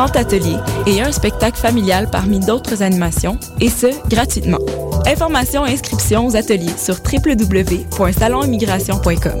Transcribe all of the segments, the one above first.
30 ateliers et un spectacle familial parmi d'autres animations, et ce, gratuitement. Informations et inscriptions aux ateliers sur www.salonimmigration.com.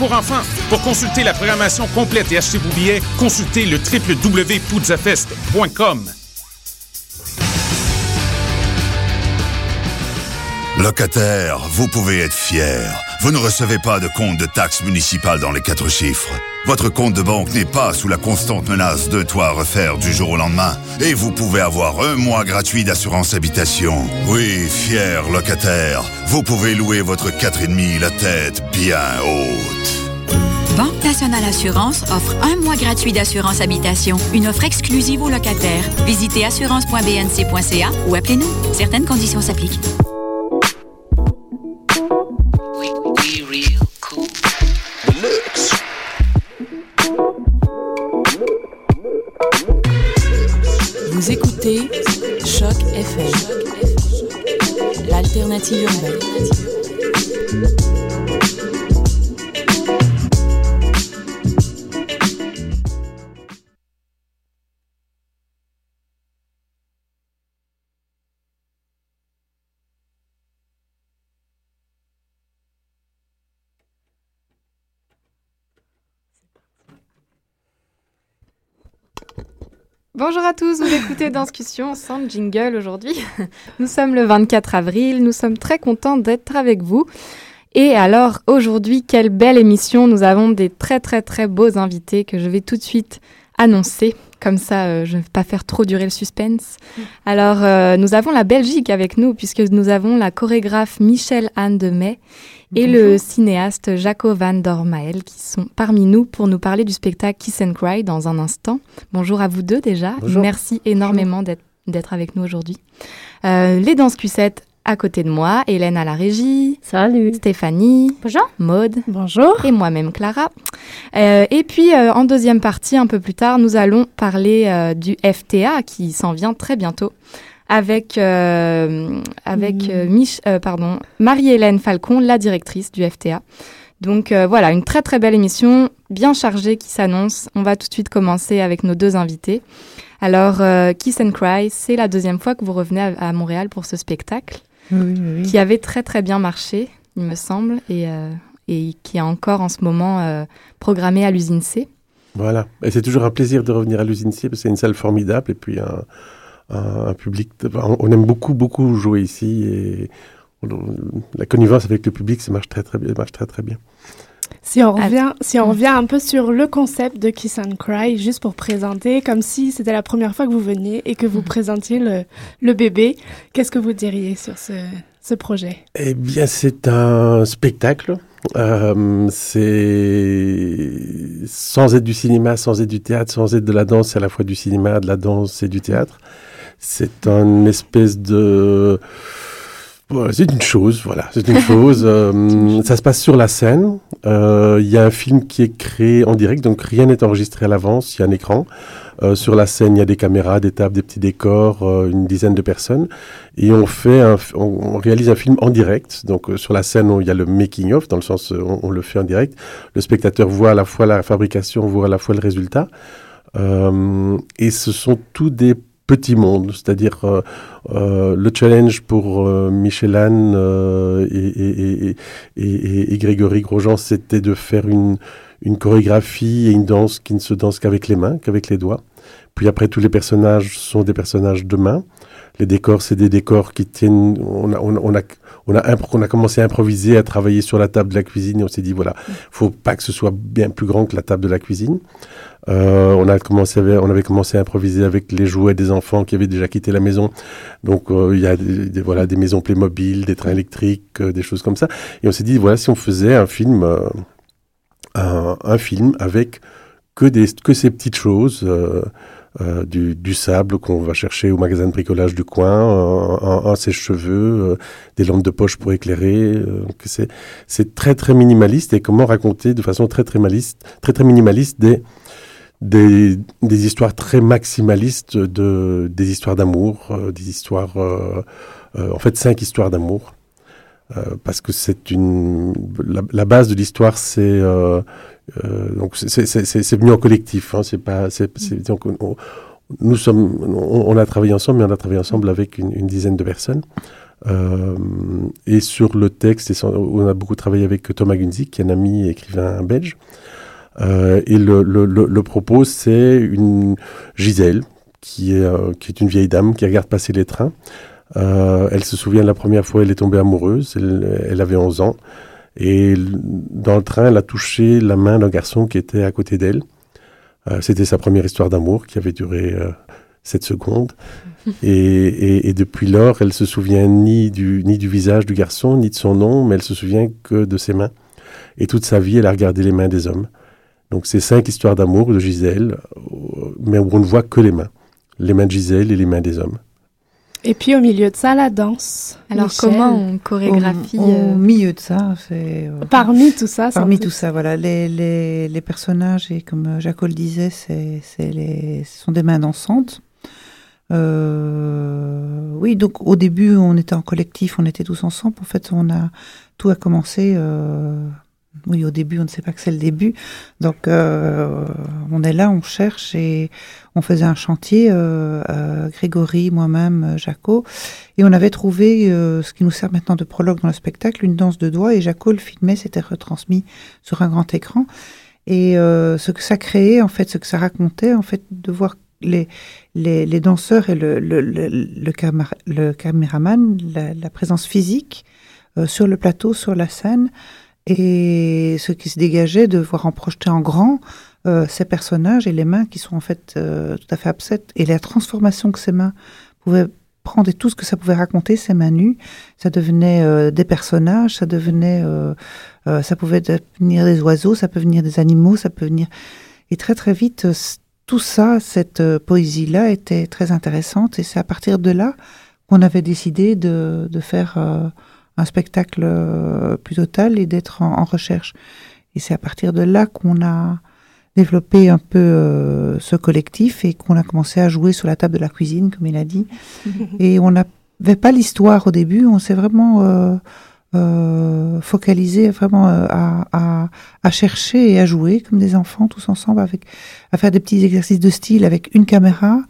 pour enfants. Pour consulter la programmation complète et acheter vos billets, consultez le www.poudzafest.com. Locataire, vous pouvez être fier. Vous ne recevez pas de compte de taxes municipales dans les quatre chiffres. Votre compte de banque n'est pas sous la constante menace de toit à refaire du jour au lendemain. Et vous pouvez avoir un mois gratuit d'assurance habitation. Oui, fier locataire, vous pouvez louer votre 4,5 la tête bien haute. Banque Nationale Assurance offre un mois gratuit d'assurance habitation, une offre exclusive aux locataires. Visitez assurance.bnc.ca ou appelez-nous. Certaines conditions s'appliquent. Vous écoutez Choc FM, l'alternative urbaine. Bonjour à tous, vous écoutez Discussion sans jingle aujourd'hui. Nous sommes le 24 avril, nous sommes très contents d'être avec vous. Et alors aujourd'hui, quelle belle émission, nous avons des très très très beaux invités que je vais tout de suite annoncer. Comme ça, euh, je ne vais pas faire trop durer le suspense. Alors, euh, nous avons la Belgique avec nous, puisque nous avons la chorégraphe Michel Anne de May et le cinéaste Jaco Van Dormael qui sont parmi nous pour nous parler du spectacle Kiss and Cry dans un instant. Bonjour à vous deux déjà. Bonjour. Merci énormément d'être avec nous aujourd'hui. Euh, les danses Q7 à côté de moi, Hélène à la régie. Salut. Stéphanie. Bonjour. Maude. Bonjour. Et moi-même Clara. Euh, et puis euh, en deuxième partie, un peu plus tard, nous allons parler euh, du FTA qui s'en vient très bientôt avec euh, avec Mich euh, pardon Marie-Hélène Falcon, la directrice du FTA. Donc euh, voilà, une très très belle émission, bien chargée qui s'annonce. On va tout de suite commencer avec nos deux invités. Alors, euh, Kiss and Cry, c'est la deuxième fois que vous revenez à, à Montréal pour ce spectacle Oui, oui, oui. qui avait très très bien marché, il me semble, et, euh, et qui est encore en ce moment euh, programmé à l'usine C. Voilà. Et c'est toujours un plaisir de revenir à l'usine C parce que c'est une salle formidable et puis un, un, un public. de- on on aime beaucoup, beaucoup jouer ici et on- la connivence avec le public, ça marche très, très bien. Marche très, très bien. Si on revient, si on revient un peu sur le concept de Kiss and Cry, juste pour présenter, comme si c'était la première fois que vous veniez et que vous présentiez le, le bébé, qu'est-ce que vous diriez sur ce, ce projet? Eh bien, c'est un spectacle. Euh, c'est sans être du cinéma, sans être du théâtre, sans être de la danse, c'est à la fois du cinéma, de la danse et du théâtre. C'est une espèce de c'est une chose, voilà, c'est une chose. euh, ça se passe sur la scène. Euh, Il y a un film qui est créé en direct, donc rien n'est enregistré à l'avance. Il y a un écran. Euh, sur la scène, il y a des caméras, des tables, des petits décors, une dizaine de personnes. Et on fait, un, on, réalise un film en direct. Donc sur la scène, il y a le making of, dans le sens on, on, le fait en direct. Le spectateur voit à la fois la fabrication, voit à la fois le résultat. et ce sont tous des petits mondes, c'est-à-dire le challenge pour Michel Anne et, et, et, et, Grégory Grosjean, c'était de faire une, une chorégraphie et une danse qui ne se danse qu'avec les mains, qu'avec les doigts. Puis après, tous les personnages sont des personnages de main. Les décors, c'est des décors qui tiennent. On a, on, a, on, a, on a commencé à improviser, à travailler sur la table de la cuisine et on s'est dit voilà, faut pas que ce soit bien plus grand que la table de la cuisine. Euh, on a commencé, on avait commencé à improviser avec les jouets des enfants qui avaient déjà quitté la maison. Donc euh, il y a des, voilà des maisons Playmobil, des trains électriques, euh, des choses comme ça. Et on s'est dit voilà si on faisait un film, un, film avec que des que ces petites choses. Euh, du, du, sable qu'on va chercher au magasin de bricolage du coin, un, un, sèche-cheveux, euh, des lampes de poche pour éclairer. Euh, c'est, c'est très très minimaliste et comment raconter de façon très très minimaliste, très très minimaliste des des, des histoires très maximalistes de des histoires d'amour, des histoires en fait cinq histoires d'amour. parce que c'est une la, la, base de l'histoire c'est euh, donc c'est venu en collectif. Hein, c'est pas, donc, on, nous sommes, on, a travaillé ensemble, mais on a travaillé ensemble avec une, dizaine de personnes. Euh, et sur le texte, on a beaucoup travaillé avec Thomas Gunzik, qui est un ami écrivain belge. Euh, et le, propos, c'est une Gisèle, qui est, euh, qui est une vieille dame qui regarde passer les trains. Euh, elle se souvient de la première fois elle est tombée amoureuse. Elle avait 11 ans. Et dans le train, elle a touché la main d'un garçon qui était à côté d'elle. Euh, C'était sa première histoire d'amour qui avait duré euh, 7 secondes. Et, et, et, depuis lors, elle se souvient ni du, ni du visage du garçon, ni de son nom, mais elle se souvient que de ses mains. Et toute sa vie, elle a regardé les mains des hommes. Donc c'est cinq histoires d'amour de Gisèle, euh, mais où on ne voit que les mains. Les mains de Gisèle et les mains des hommes. Et puis au milieu de ça, la danse. Alors comment on chorégraphie Au, euh, milieu de ça, c'est euh, parmi tout ça. Parmi tout ça, voilà, les, les, les, personnages et comme euh, Jaco le disait, c'est les ce sont des mains dansantes. Euh, oui, donc au début, on était en collectif, on était tous ensemble. En fait, on a tout a commencé euh, oui, au début, on ne sait pas que c'est le début. Donc, euh, on est là, on cherche et on faisait un chantier, euh, euh Grégory, moi-même, euh, Jaco, et on avait trouvé euh, ce qui nous sert maintenant de prologue dans le spectacle, une danse de doigts, et Jaco le filmait, c'était retransmis sur un grand écran. Et ce que ça créait, en fait, ce que ça racontait, en fait, de voir les, les, les danseurs et le, le, le, le, caméraman, la, la, présence physique sur le plateau, sur la scène, et ce qui se dégageait de voir en projeter en grand euh, ces personnages et les mains qui sont en fait euh, tout à fait absentes et la transformation que ces mains pouvaient prendre et tout ce que ça pouvait raconter, ces mains nues, ça devenait euh, des personnages, ça devenait, euh, euh, ça pouvait devenir des oiseaux, ça peut venir des animaux, ça peut venir. Et très très vite tout ça, cette poésie-là était très intéressante et c'est à partir de là qu'on avait décidé de, de faire un spectacle euh, plus total et d'être en, recherche. Et c'est à partir de là qu'on a développé un peu euh, ce collectif et qu'on a commencé à jouer sur la table de la cuisine, comme il a dit. et on n'avait pas l'histoire au début, on s'est vraiment euh, euh focalisé vraiment à, à, à, chercher et à jouer comme des enfants tous ensemble, avec à faire des petits exercices de style avec une caméra,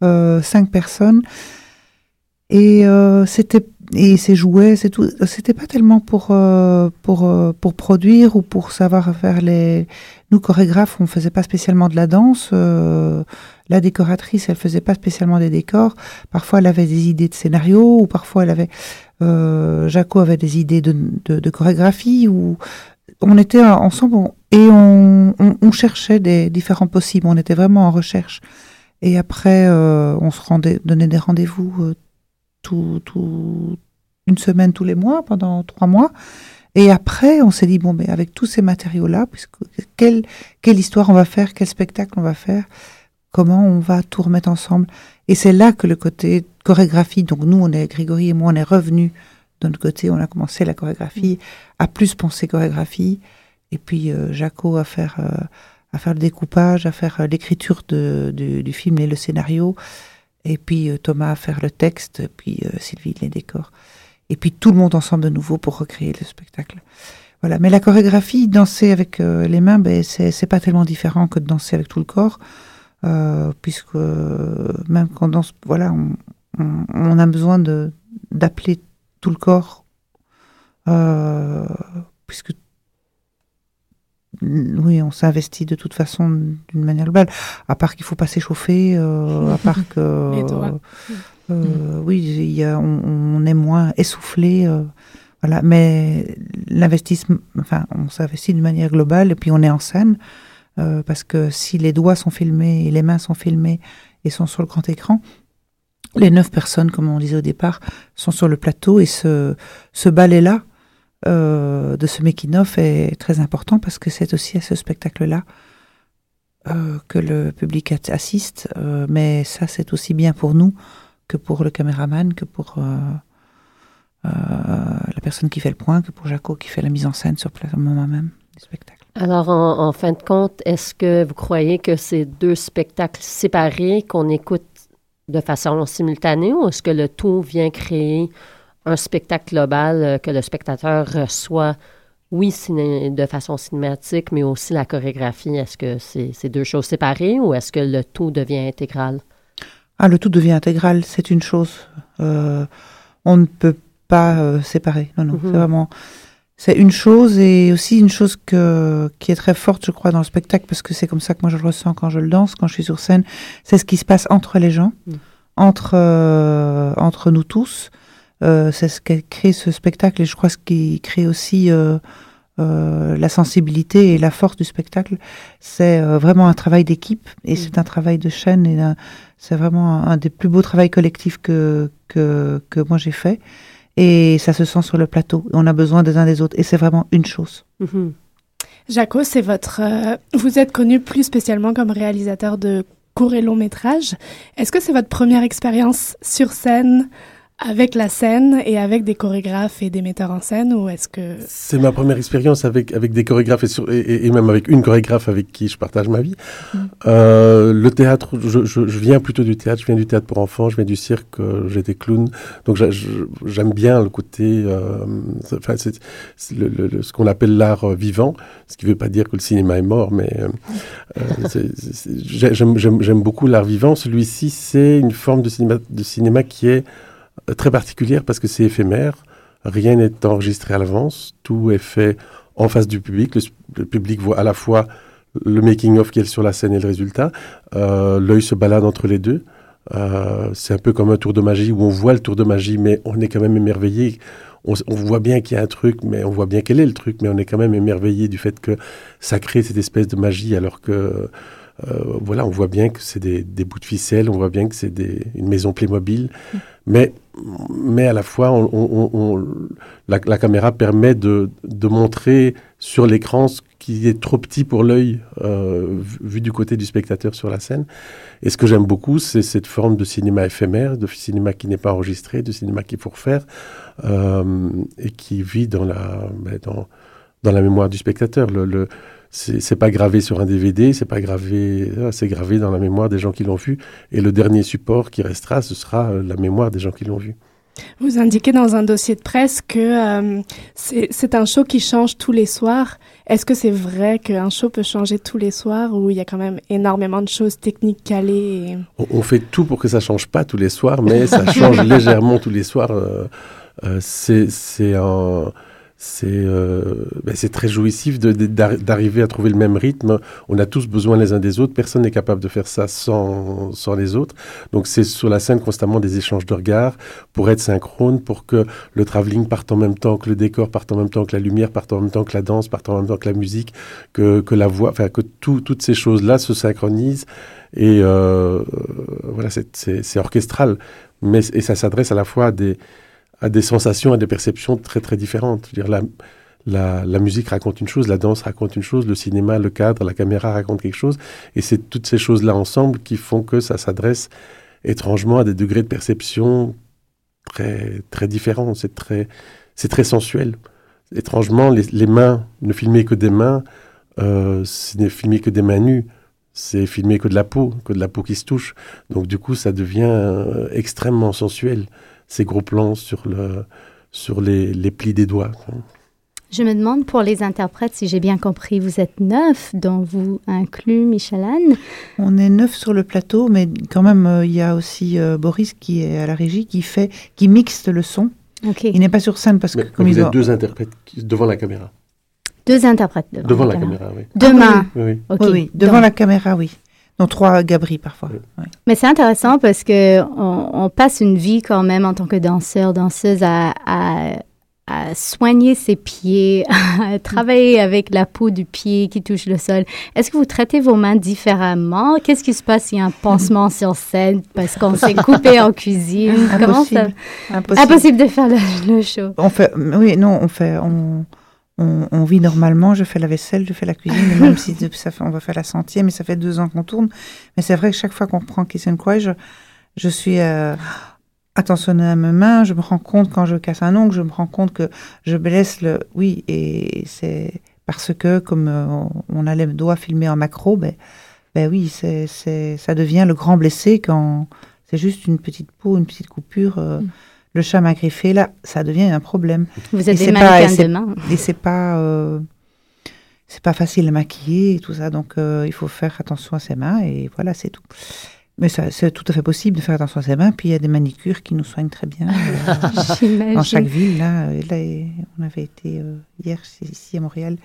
cinq personnes. Et c'était et ces jouets, c'est tout. C'était pas tellement pour euh, pour euh, pour produire ou pour savoir faire les. Nous chorégraphes, on faisait pas spécialement de la danse. Euh, la décoratrice, elle faisait pas spécialement des décors. Parfois, elle avait des idées de scénario ou parfois elle avait. Jaco avait des idées de, de, de, chorégraphie ou on était ensemble et on, on, on, cherchait des différents possibles. On était vraiment en recherche. Et après, on se rendait, donnait des rendez-vous tout, tout, une semaine tous les mois pendant trois mois. Et après, on s'est dit, bon, mais avec tous ces matériaux-là, quelle, quelle histoire on va faire, quel spectacle on va faire, comment on va tout remettre ensemble. Et c'est là que le côté chorégraphie, donc nous, on est, Grégory et moi, on est revenus de notre côté, on a commencé la chorégraphie, à plus penser chorégraphie, et puis euh, Jaco à faire, euh, à faire le découpage, à faire l'écriture du film et le scénario. Et puis Thomas à faire le texte, puis Sylvie les décors. Et puis tout le monde ensemble de nouveau pour recréer le spectacle. Voilà. Mais la chorégraphie, danser avec les mains, ben, c'est pas tellement différent que de danser avec tout le corps. Euh, puisque même quand on danse, voilà, on, a besoin d'appeler tout le corps, euh, puisque oui, on s'investit de toute façon d'une manière globale. À part qu'il faut pas s'échauffer, euh, à part que oui, y a, on, est moins essoufflé. voilà, mais l'investissement, enfin, on s'investit d'une manière globale et puis on est en scène. Euh, parce que si les doigts sont filmés et les mains sont filmées et sont sur le grand écran, les neuf personnes, comme on disait au départ, sont sur le plateau et ce, ce ballet-là euh, de ce making-of est très important parce que c'est aussi à ce spectacle-là euh, que le public assiste, mais ça c'est aussi bien pour nous que pour le caméraman, que pour la personne qui fait le point, que pour Jaco qui fait la mise en scène sur le moment même du spectacle. Alors, en, fin de compte, est-ce que vous croyez que c'est deux spectacles séparés qu'on écoute de façon simultanée ou est-ce que le tout vient créer un spectacle global euh, que le spectateur reçoit, oui, de façon cinématique, mais aussi la chorégraphie? Est-ce que c'est deux choses séparées ou est-ce que le tout devient intégral? Ah, le tout devient intégral, c'est une chose. Euh, on ne peut pas euh, séparer. Non, non, c'est vraiment c'est une chose et aussi une chose que, qui est très forte, je crois, dans le spectacle, parce que c'est comme ça que moi je le ressens quand je le danse, quand je suis sur scène, c'est ce qui se passe entre les gens, mm. entre, euh, entre nous tous. Euh, c'est ce qui crée ce spectacle et je crois ce qui crée aussi euh, euh la sensibilité et la force du spectacle. C'est vraiment un travail d'équipe et mm. c'est un travail de chaîne et c'est vraiment un, des plus beaux travails collectifs que, que, que moi j'ai fait et ça se sent sur le plateau. On a besoin des uns des autres et c'est vraiment une chose. Mm Jaco, c'est votre. Euh, vous êtes connu plus spécialement comme réalisateur de courts et longs métrages. Est-ce que c'est votre première expérience sur scène avec la scène et avec des chorégraphes et des metteurs en scène ou est-ce que c'est ma première expérience avec avec des chorégraphes et, et, même avec une chorégraphe avec qui je partage ma vie. Mm. euh, le théâtre je, je, je, viens plutôt du théâtre. Je viens du théâtre pour enfants. Je viens du cirque. Euh, j'étais clown. Donc j'aime bien le côté euh, enfin c'est le, le, ce qu'on appelle l'art vivant. Ce qui veut pas dire que le cinéma est mort mais euh, j'aime beaucoup l'art vivant. Celui-ci c'est une forme de cinéma de cinéma qui est très particulière parce que c'est éphémère. Rien n'est enregistré à l'avance. Tout est fait en face du public. Le, public voit à la fois le making-of qui est sur la scène et le résultat. Euh, L'œil se balade entre les deux. Euh, c'est un peu comme un tour de magie où on voit le tour de magie, mais on est quand même émerveillé. On, voit bien qu'il y a un truc, mais on voit bien quel est le truc, mais on est quand même émerveillé du fait que ça crée cette espèce de magie, alors que voilà, on voit bien que c'est des, bouts de ficelle, on voit bien que c'est une maison Playmobil, mm. mais mais à la fois, la, caméra permet de, de montrer sur l'écran ce qui est trop petit pour l'œil, euh, vu du côté du spectateur sur la scène. Et ce que j'aime beaucoup, c'est cette forme de cinéma éphémère, de cinéma qui n'est pas enregistré, de cinéma qu'il faut refaire, euh, et qui vit dans la, ben, dans, dans la mémoire du spectateur. C'est pas gravé sur un DVD, c'est pas gravé, ah, c'est gravé dans la mémoire des gens qui l'ont vu. Et le dernier support qui restera, ce sera euh, la mémoire des gens qui l'ont vu. Vous indiquez dans un dossier de presse que euh, c'est un show qui change tous les soirs. Est-ce que c'est vrai qu'un show peut changer tous les soirs ou il y a quand même énormément de choses techniques calées on, fait tout pour que ça change pas tous les soirs, mais ça change légèrement tous les soirs. Euh, euh, c'est un c'est euh, ben très jouissif d'arriver à trouver le même rythme. On a tous besoin les uns des autres. Personne n'est capable de faire ça sans, sans les autres. Donc c'est sur la scène constamment des échanges de regards pour être synchrone, pour que le travelling parte en même temps que le décor, parte en même temps que la lumière, parte en même temps que la danse, parte en même temps que la musique, que, que la voix, enfin que tout, toutes ces choses-là se synchronisent. Et euh, voilà, c'est orchestral. Mais, et ça s'adresse à la fois à des à des sensations, à des perceptions très très différentes. dire, la, la, musique raconte une chose, la danse raconte une chose, le cinéma, le cadre, la caméra raconte quelque chose, et c'est toutes ces choses-là ensemble qui font que ça s'adresse étrangement à des degrés de perception très très différents. C'est très c'est très sensuel. Étrangement, les, mains, ne filmer que des mains, euh, ce n'est filmé que des mains nues, c'est filmé que de la peau, que de la peau qui se touche. Donc du coup, ça devient euh, extrêmement sensuel, ces gros plans sur, le, sur les, les plis des doigts. Je me demande pour les interprètes, si j'ai bien compris, vous êtes neuf, dont vous inclut Michel Anne. On est neuf sur le plateau, mais quand même, euh, il y a aussi euh, Boris qui est à la régie, qui fait, qui mixte le son. Il n'est pas sur scène parce Mais que comme vous êtes ont- deux interprètes qui- devant la caméra. Deux interprètes devant, Devant la caméra, oui. Demain. Oui, oui. Ok. Oui, oui, devant Donc- la caméra, oui. Non, trois gabris parfois. oui. Mais c'est intéressant parce que on, on passe une vie quand même en tant que danseur, danseuse à, à, à soigner ses pieds, à travailler avec la peau du pied qui touche le sol. Est-ce que vous traitez vos mains différemment? Qu'est-ce qui se passe s'il y a un pansement sur scène parce qu'on s'est coupé en cuisine? Comment ça? Impossible. Impossible. Impossible de faire le, le show. On fait, oui, non, on fait, on, on, on vit normalement. Je fais la vaisselle, je fais la cuisine, même si on va faire la centième, mais ça fait deux ans qu'on tourne. Mais c'est vrai que chaque fois qu'on prend Kiss and Cry, je, je suis euh, attentionnée à mes mains. Je me rends compte quand je casse un ongle, je me rends compte que je blesse le. Oui, et c'est parce que comme euh, on- a les doigts filmés en macro, ben, ben oui, c'est, ça devient le grand blessé quand c'est juste une petite peau, une petite coupure. euh, Le chat m'a griffé, là, ça devient un problème. Vous êtes Et des c'est pas- mannequins et c'est- pas, euh, c'est pas facile à maquiller et tout ça, donc euh, il faut faire attention à ses mains et voilà, c'est tout. Mais c'est tout à fait possible de faire attention à ses mains. Puis il y a des manicures qui nous soignent très bien euh, dans chaque ville. Là, Et là, on avait été euh, hier ici à Montréal.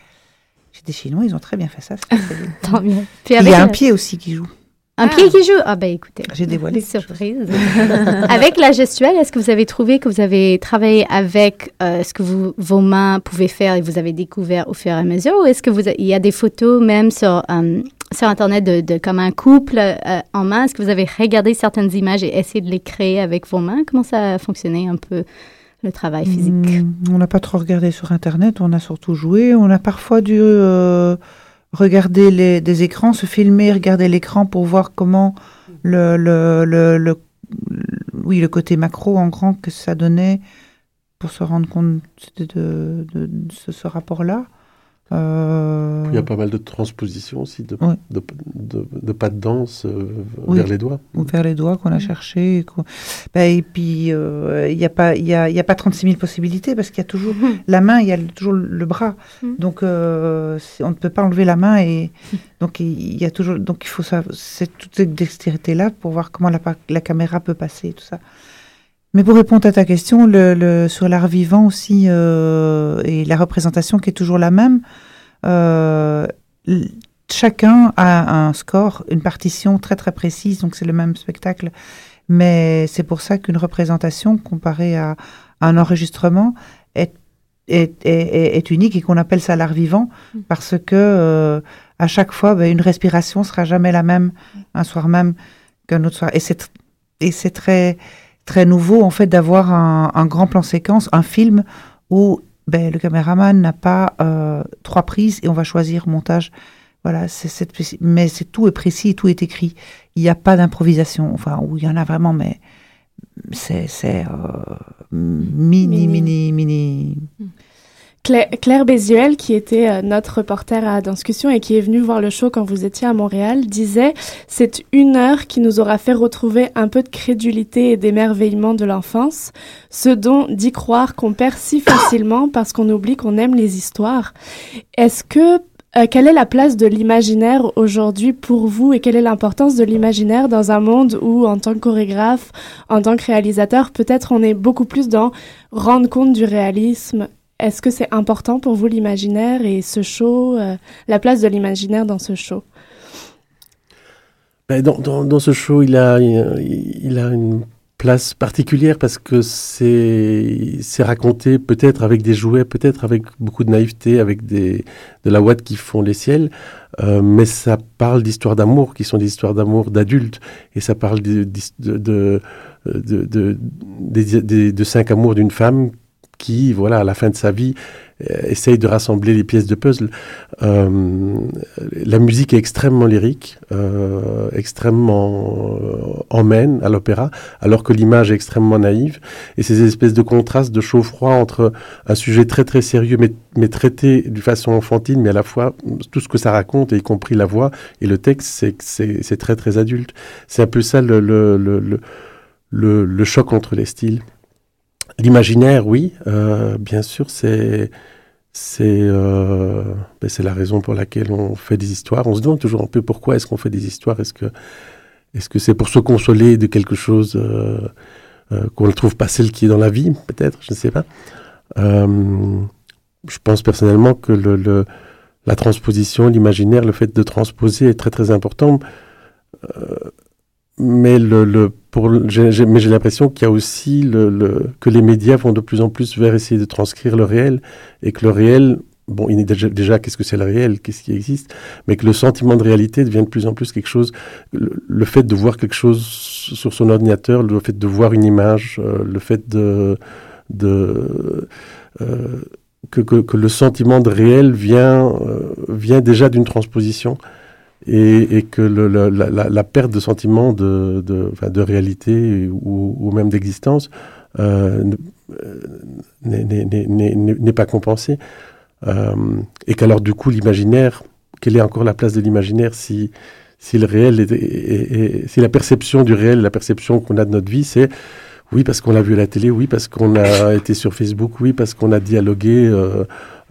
Chez des Chinois, ils ont très bien fait ça. Tant mieux. Il y a un pied aussi qui joue. Un pied qui joue Ah ben écoutez. J'ai dévoilé. Des surprises. avec la gestuelle, est-ce que vous avez trouvé que vous avez travaillé avec euh, ce que vous, vos mains pouvaient faire et vous avez découvert au fur et à mesure? Ou est-ce que vous il y a des photos même sur, euh, sur Internet de, de comme un couple euh, en main? Est-ce que vous avez regardé certaines images et essayé de les créer avec vos mains? Comment ça a fonctionné un peu le travail physique? Hmm, on n'a pas trop regardé sur Internet, on a surtout joué. On a parfois dû regarder les, des écrans, se filmer, regarder l'écran pour voir comment le, le, le, le- oui, le côté macro en grand que ça donnait pour se rendre compte de, de, ce rapport-là. Euh, Il y a pas mal de transpositions aussi, de, Ouais. de, de- de pas de danse euh, Oui. vers les doigts. ou vers les doigts qu'on a cherché. et qu'on- Ben, et puis, euh, il n'y a, pas- il y a, y a pas 36 000 possibilités parce qu'il y a toujours la main, il y a le- toujours le bras. Mhm. Donc, euh, on ne peut pas enlever la main. Et donc, il y a toujours. Donc, il faut ça. C'est toute cette dextérité-là pour voir comment la, la caméra peut passer et tout ça. Mais pour répondre à ta question, le, le- sur l'art vivant aussi euh, et la représentation qui est toujours la même, euh, chacun a un score, une partition très très précise, donc c'est le même spectacle. Mais c'est pour ça qu'une représentation comparée à, à un enregistrement est, est, est, unique et qu'on appelle ça l'art vivant parce que euh, à chaque fois, ben, une respiration sera jamais la même un soir même qu'un autre soir. Et c'est tr- et c'est très très nouveau en fait d'avoir un, un grand plan séquence, un film où ben, le caméraman n'a pas euh, trois prises et on va choisir montage. Voilà, c'est mais c'est tout est précis, tout est écrit. Il n'y a pas d'improvisation. Enfin, où il y en a vraiment, mais c'est c'est euh, mini mini mini. Claire, Claire Bézuel, qui était euh, notre reporter à Danscussion et qui est venue voir le show quand vous étiez à Montréal, disait c'est une heure qui nous aura fait retrouver un peu de crédulité et d'émerveillement de l'enfance, ce dont d'y croire qu'on perd si facilement parce qu'on oublie qu'on aime les histoires. Est-ce que euh, quelle est la place de l'imaginaire aujourd'hui pour vous et quelle est l'importance de l'imaginaire dans un monde où, en tant que chorégraphe, en tant que réalisateur, peut-être on est beaucoup plus dans rendre compte du réalisme est-ce que c'est important pour vous l'imaginaire et ce show, euh, la place de l'imaginaire dans ce show? Ben, dans, dans, ce show, il a, il, a une place particulière parce que c'est raconté peut-être avec des jouets, peut-être avec beaucoup de naïveté, avec des, de la ouate qui font les ciels, euh, mais ça parle d'histoires d'amour qui sont des histoires d'amour d'adultes et ça parle de, de, de, de cinq amours d'une femme qui, voilà, à la fin de sa vie, euh, essaye de rassembler les pièces de puzzle. Euh, la musique est extrêmement lyrique, euh, extrêmement emmène à l'opéra, alors que l'image est extrêmement naïve. Et ces espèces de contrastes de chaud-froid entre un sujet très très sérieux, mais, mais traité d'une façon enfantine, mais à la fois tout ce que ça raconte, y compris la voix et le texte, c'est très très adulte. C'est un peu ça le, le, le, le choc entre les styles. L'imaginaire, oui, euh, bien sûr, c'est c'est euh, ben, c'est la raison pour laquelle on fait des histoires. On se demande toujours un peu pourquoi est-ce qu'on fait des histoires. Est-ce que est-ce que c'est pour se consoler de quelque chose euh, qu'on ne trouve pas celle qui est dans la vie, peut-être, je ne sais pas. Je pense personnellement que le, la transposition, l'imaginaire, le fait de transposer est très très important. Mais le, le mais j'ai l'impression qu'il y a aussi que les médias vont de plus en plus vers essayer de transcrire le réel et que le réel bon il est déjà, qu'est-ce que c'est le réel? Qu'est-ce qui existe? Mais que le sentiment de réalité devient de plus en plus quelque chose le, fait de voir quelque chose sur son ordinateur le fait de voir une image euh, le fait de euh, que, le sentiment de réel vient euh, vient déjà d'une transposition et, et que le, la, la, la, perte de sentiment de, de, enfin, de réalité ou, ou même d'existence euh, n'est pas compensée. Euh, et qu'alors du coup l'imaginaire, quelle est encore la place de l'imaginaire si, si le réel est, si la perception du réel, la perception qu'on a de notre vie, c'est oui parce qu'on l'a vu à la télé, oui parce qu'on a été sur Facebook, oui parce qu'on a dialogué euh, euh,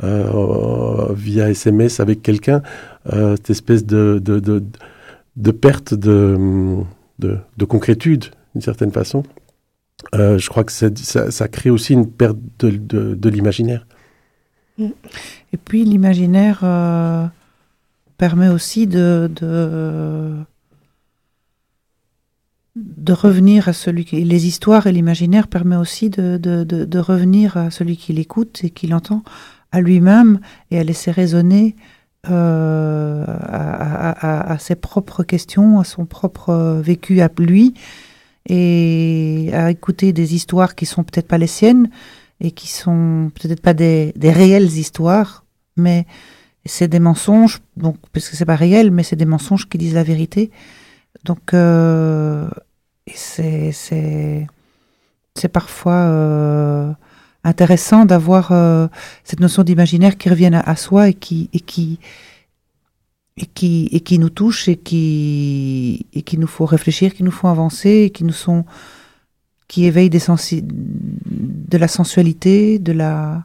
via SMS avec quelqu'un, euh, cette espèce de, de, de, perte de, de, de concrétude, d'une certaine façon. Euh, je crois que ça, ça, crée aussi une perte de, de, de l'imaginaire. Et puis l'imaginaire euh, permet aussi de, de, de revenir à celui qui... Les histoires et l'imaginaire permet aussi de revenir à celui qui l'écoute et qui l'entend à lui-même et à laisser résonner euh, à, ses propres questions, à son propre vécu à lui, et à écouter des histoires qui sont peut-être pas les siennes et qui sont peut-être pas des, réelles histoires, mais c'est des mensonges, donc parce que c'est pas réel, mais c'est des mensonges qui disent la vérité. Donc euh, c'est c'est c'est parfois euh, intéressant d'avoir euh, cette notion d'imaginaire qui revienne à, soi et qui et qui et qui et qui nous touche et qui et qui nous faut réfléchir, qui nous faut avancer, et qui nous sont qui éveillent des sensi de la sensualité, de la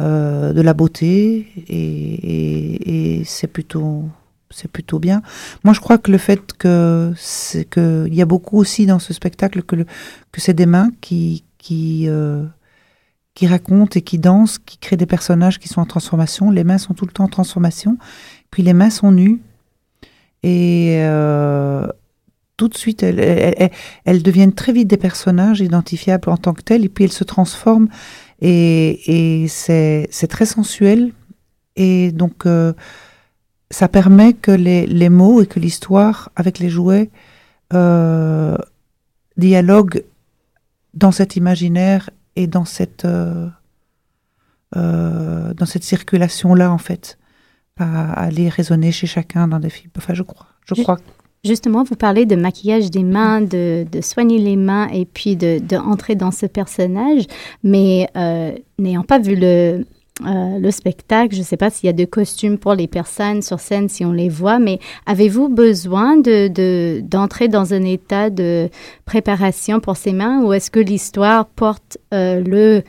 euh, de la beauté et, et, et c'est plutôt c'est plutôt bien. Moi, je crois que le fait que c'est que il y a beaucoup aussi dans ce spectacle que le, que c'est des mains qui qui euh, qui racontent et qui dansent, qui créent des personnages qui sont en transformation. Les mains sont tout le temps en transformation. Puis les mains sont nues. Et euh, tout de suite, elles, deviennent très vite des personnages identifiables en tant que tels. Et puis elles se transforment. Et, c'est très sensuel. Et donc, euh, ça permet que les, les mots et que l'histoire avec les jouets euh, dialoguent dans cet imaginaire et dans cette, euh, euh, dans cette circulation-là, en fait, à, aller résonner chez chacun dans des films. Enfin, je crois. Je Just, crois. Justement, vous parlez de maquillage des mains, de, de soigner les mains et puis de, de entrer dans ce personnage, mais euh, n'ayant pas vu le, euh, le spectacle. Je ne sais pas s'il y a de costumes pour les personnes sur scène, si on les voit, mais avez-vous besoin de, de, d'entrer dans un état de préparation pour ces mains ou est-ce que l'histoire porte euh, le,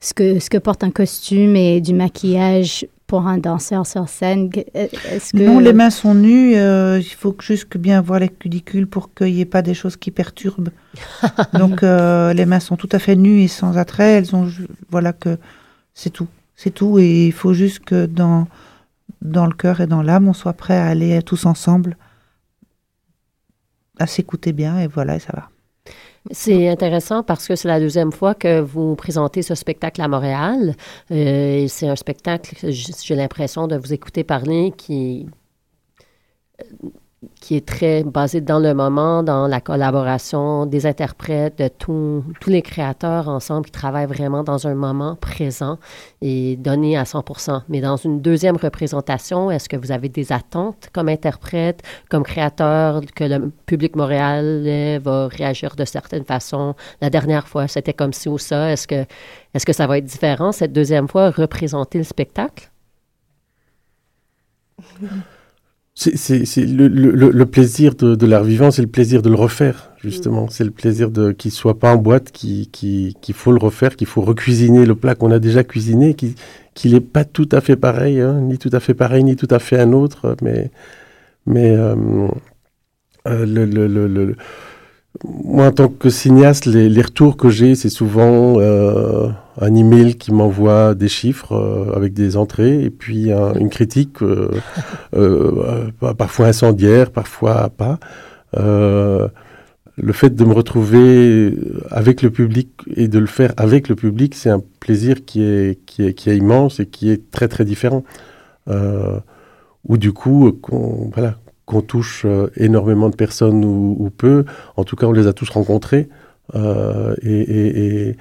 ce, que, ce que porte un costume et du maquillage pour un danseur sur scène? Est-ce que... Non, les mains sont nues. Euh, il faut juste bien voir les cudicules pour qu'il n'y ait pas des choses qui perturbent. Donc, euh, les mains sont tout à fait nues et sans attrait. Elles ont, voilà que c'est tout. C'est tout. Et il faut juste que dans, dans le cœur et dans l'âme, on soit prêt à aller tous ensemble, à s'écouter bien, et voilà, et ça va. C'est intéressant parce que c'est la deuxième fois que vous présentez ce spectacle à Montréal. Euh, c'est un spectacle, j'ai l'impression de vous écouter parler, qui qui est très basé dans le moment, dans la collaboration des interprètes, de tous les créateurs ensemble qui travaillent vraiment dans un moment présent et donné à 100 Mais dans une deuxième représentation, est-ce que vous avez des attentes comme interprète, comme créateur, que le public montréalais va réagir de certaines façons? La dernière fois, c'était comme ci ou ça. Est-ce que, est-ce que ça va être différent cette deuxième fois, représenter le spectacle? C'est le, le, le, plaisir de, de l'art vivant, c'est le plaisir de le refaire, justement. Mm. C'est le plaisir de qu'il soit pas en boîte, qu'il qu'il faut le refaire, qu'il faut recuisiner le plat qu'on a déjà cuisiné, qu'il n'est pas tout à fait pareil, hein, ni tout à fait pareil, ni tout à fait un autre, mais, mais euh, euh, le, le, moi, en tant que cinéaste, les, les retours que j'ai, c'est souvent euh, un email qui m'envoie des chiffres euh, avec des entrées et puis une critique, euh, euh, parfois incendiaire, parfois pas. le fait de me retrouver avec le public et de le faire avec le public, c'est un plaisir qui est, qui, est, immense et qui est très très différent. Ou du coup, voilà, qu'on touche énormément de personnes ou, peu. En tout cas, on les a tous rencontrés. Et,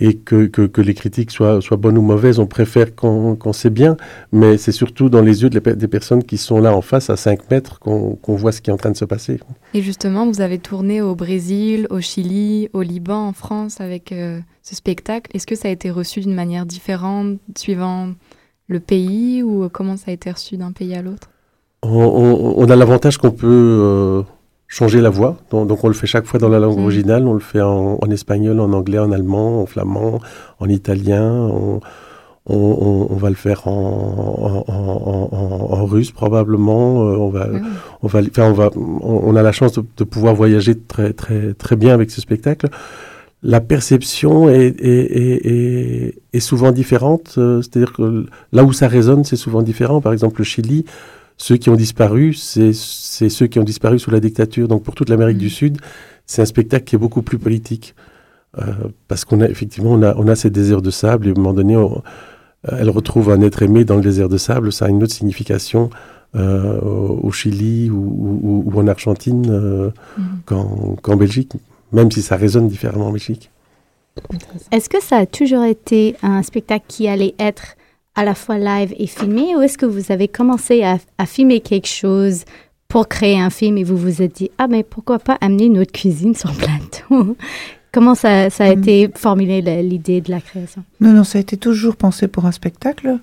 et que, que, que, les critiques soient, soient bonnes ou mauvaises, on préfère qu'on sait bien, mais c'est surtout dans les yeux des personnes qui sont là en face, à 5 mètres, qu'on voit ce qui est en train de se passer. Et justement, vous avez tourné au Brésil, au Chili, au Liban, en France avec euh, ce spectacle. Est-ce que ça a été reçu d'une manière différente suivant le pays ou comment ça a été reçu d'un pays à l'autre? On, a l'avantage qu'on peut euh, changer la voix. Donc, on le fait chaque fois dans la langue mm. originale. On le fait en, espagnol, en anglais, en allemand, en flamand, en italien. On, va le faire en, russe probablement. Euh, on va, mm. on va, on va, on, a la chance de, pouvoir voyager très très très bien avec ce spectacle. La perception est, est souvent différente. Euh, c'est-à-dire que là où ça résonne, c'est souvent différent. Par exemple, le Chili ceux qui ont disparu, c'est ceux qui ont disparu sous la dictature. Donc pour toute l'Amérique du mm. Sud, c'est un spectacle qui est beaucoup plus politique. Euh, parce qu'on a effectivement, on a, on a ces déserts de sable et à un moment donné, elle retrouve un être aimé dans le désert de sable. Ça a une autre signification euh, au Chili ou, en Argentine euh, mm. qu'en Belgique, même si ça résonne différemment en Belgique. Est-ce que ça a toujours été un spectacle qui allait être à la fois live et filmé ou est-ce que vous avez commencé à, filmer quelque chose pour créer un film et vous vous êtes dit, ah mais pourquoi pas amener notre cuisine sur plateau? Comment ça, ça a mm. été formulé l'idée de la création? Non, non, ça a été toujours pensé pour un spectacle.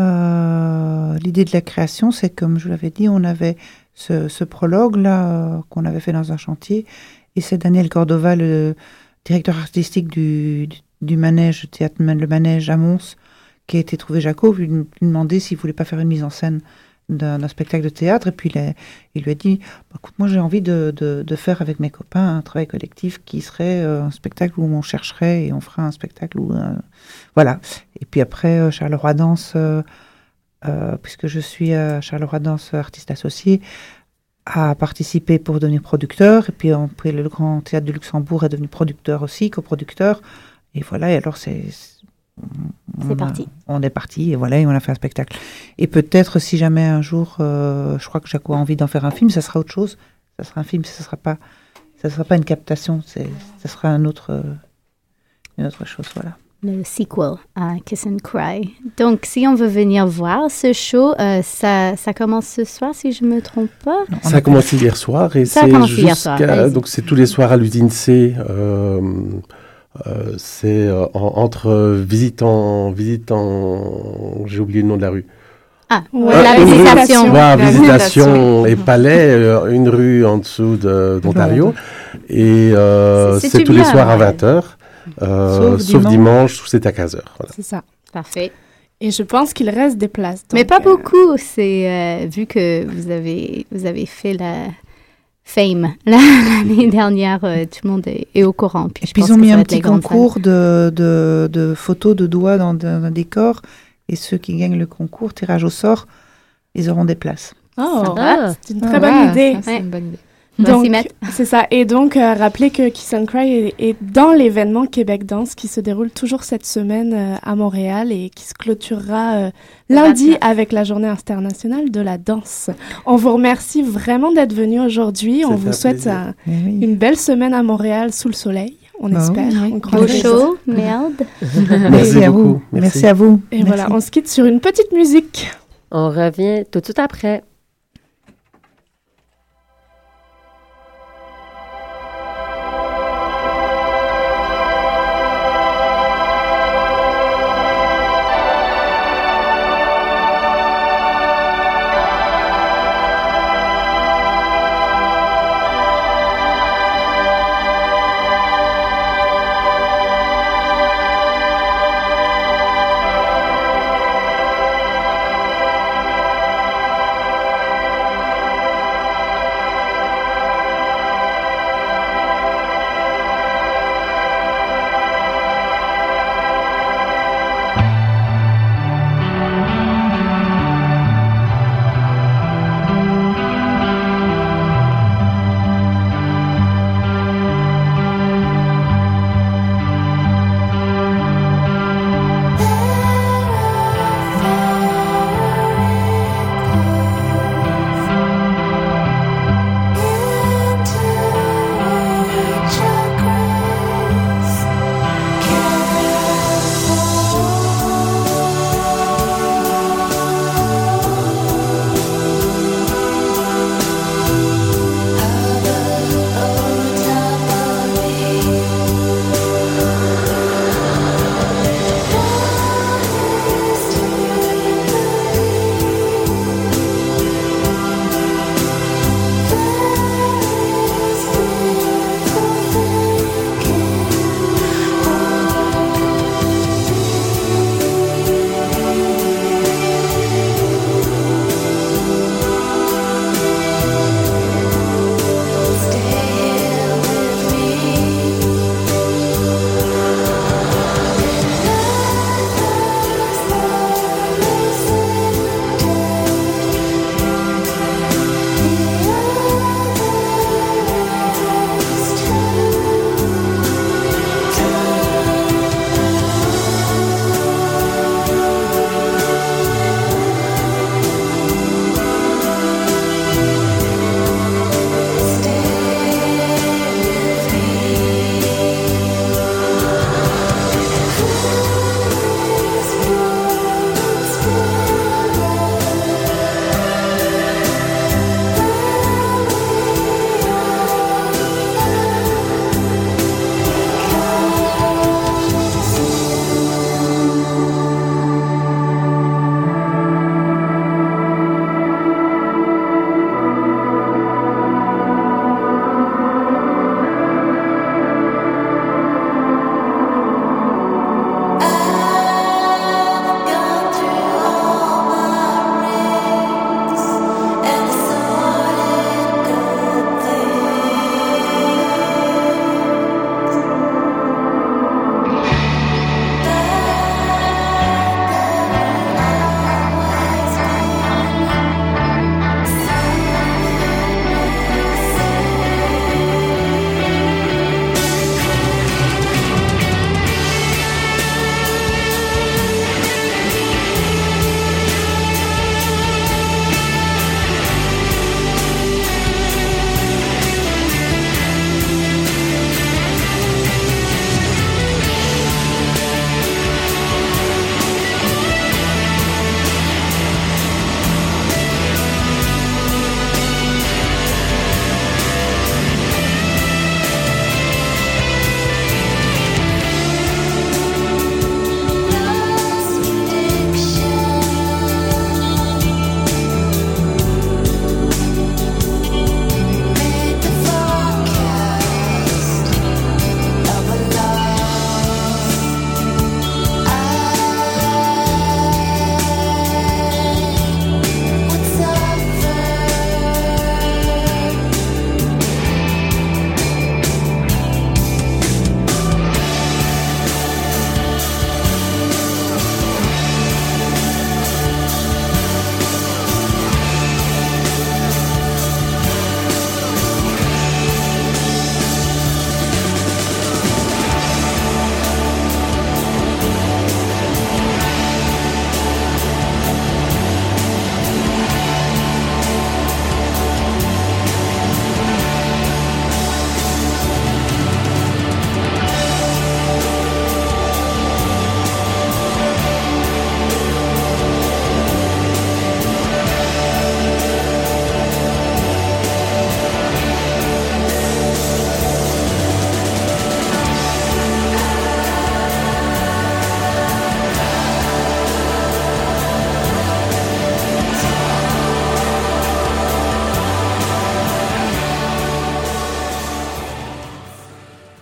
Euh, l'idée de la création, c'est comme je l'avais dit, on avait ce, prologue-là euh, qu'on avait fait dans un chantier et c'est Daniel Cordova, le directeur artistique du, du, manège, théâtre, le manège à Mons, qui a été trouvé Jacob, lui, lui demander s'il voulait pas faire une mise en scène d'un spectacle de théâtre. Et puis il, lui a dit bah, écoute, moi j'ai envie de, faire avec mes copains un travail collectif qui serait euh, un spectacle où on chercherait et on ferait un spectacle où. Euh, voilà. Et puis après, euh, Charleroi Danse, puisque je suis Charleroi Danse artiste associé, a participé pour devenir producteur. Et puis, après, le Grand Théâtre de Luxembourg est devenu producteur aussi, coproducteur. Et voilà, et alors c'est c'est parti. On est parti et voilà, et on a fait un spectacle. Et peut-être si jamais un jour, euh, je crois que Jaco a envie d'en faire un film, ça sera autre chose. Ça sera un film, ça sera pas, ça sera pas une captation, c'est, ça sera un autre, euh, une autre chose, voilà. Le sequel à Kiss and Cry. Donc, si on veut venir voir ce show, euh, ça, ça commence ce soir, si je me trompe pas? ça a commencé hier soir et c'est jusqu'à donc c'est tous les soirs à l'usine C. Euh, c'est euh, entre visitant, visitant, j'ai oublié le nom de la rue. Ah, la visitation. Rue, visitation et Palais, euh, une rue en dessous d'Ontario. Et c'est tous les soirs à 20h, sauf, sauf, dimanche, où c'est à 15h. Voilà. C'est ça. Parfait. Et je pense qu'il reste des places. Mais pas beaucoup. C'est vu que vous avez vous avez fait la Fame. L'année dernière, euh, tout le monde est, au courant. Puis, ils ont mis un petit concours de, de, de, photos de doigts dans, un décor. Et ceux qui gagnent le concours, tirage au sort, ils auront des places. Oh, c'est une très bonne idée. une bonne idée. Donc, c'est ça. Et donc, euh, rappelez que Kiss and Cry est, dans l'événement Québec Danse qui se déroule toujours cette semaine euh, à Montréal et qui se clôturera euh, lundi avec la journée internationale de la danse. On vous remercie vraiment d'être venu aujourd'hui. On vous souhaite eh une belle semaine à Montréal sous le soleil. On bah espère. Au chaud, merde. Merci, à vous. Merci. à vous. Et voilà, on se quitte sur une petite musique. On revient tout de suite après.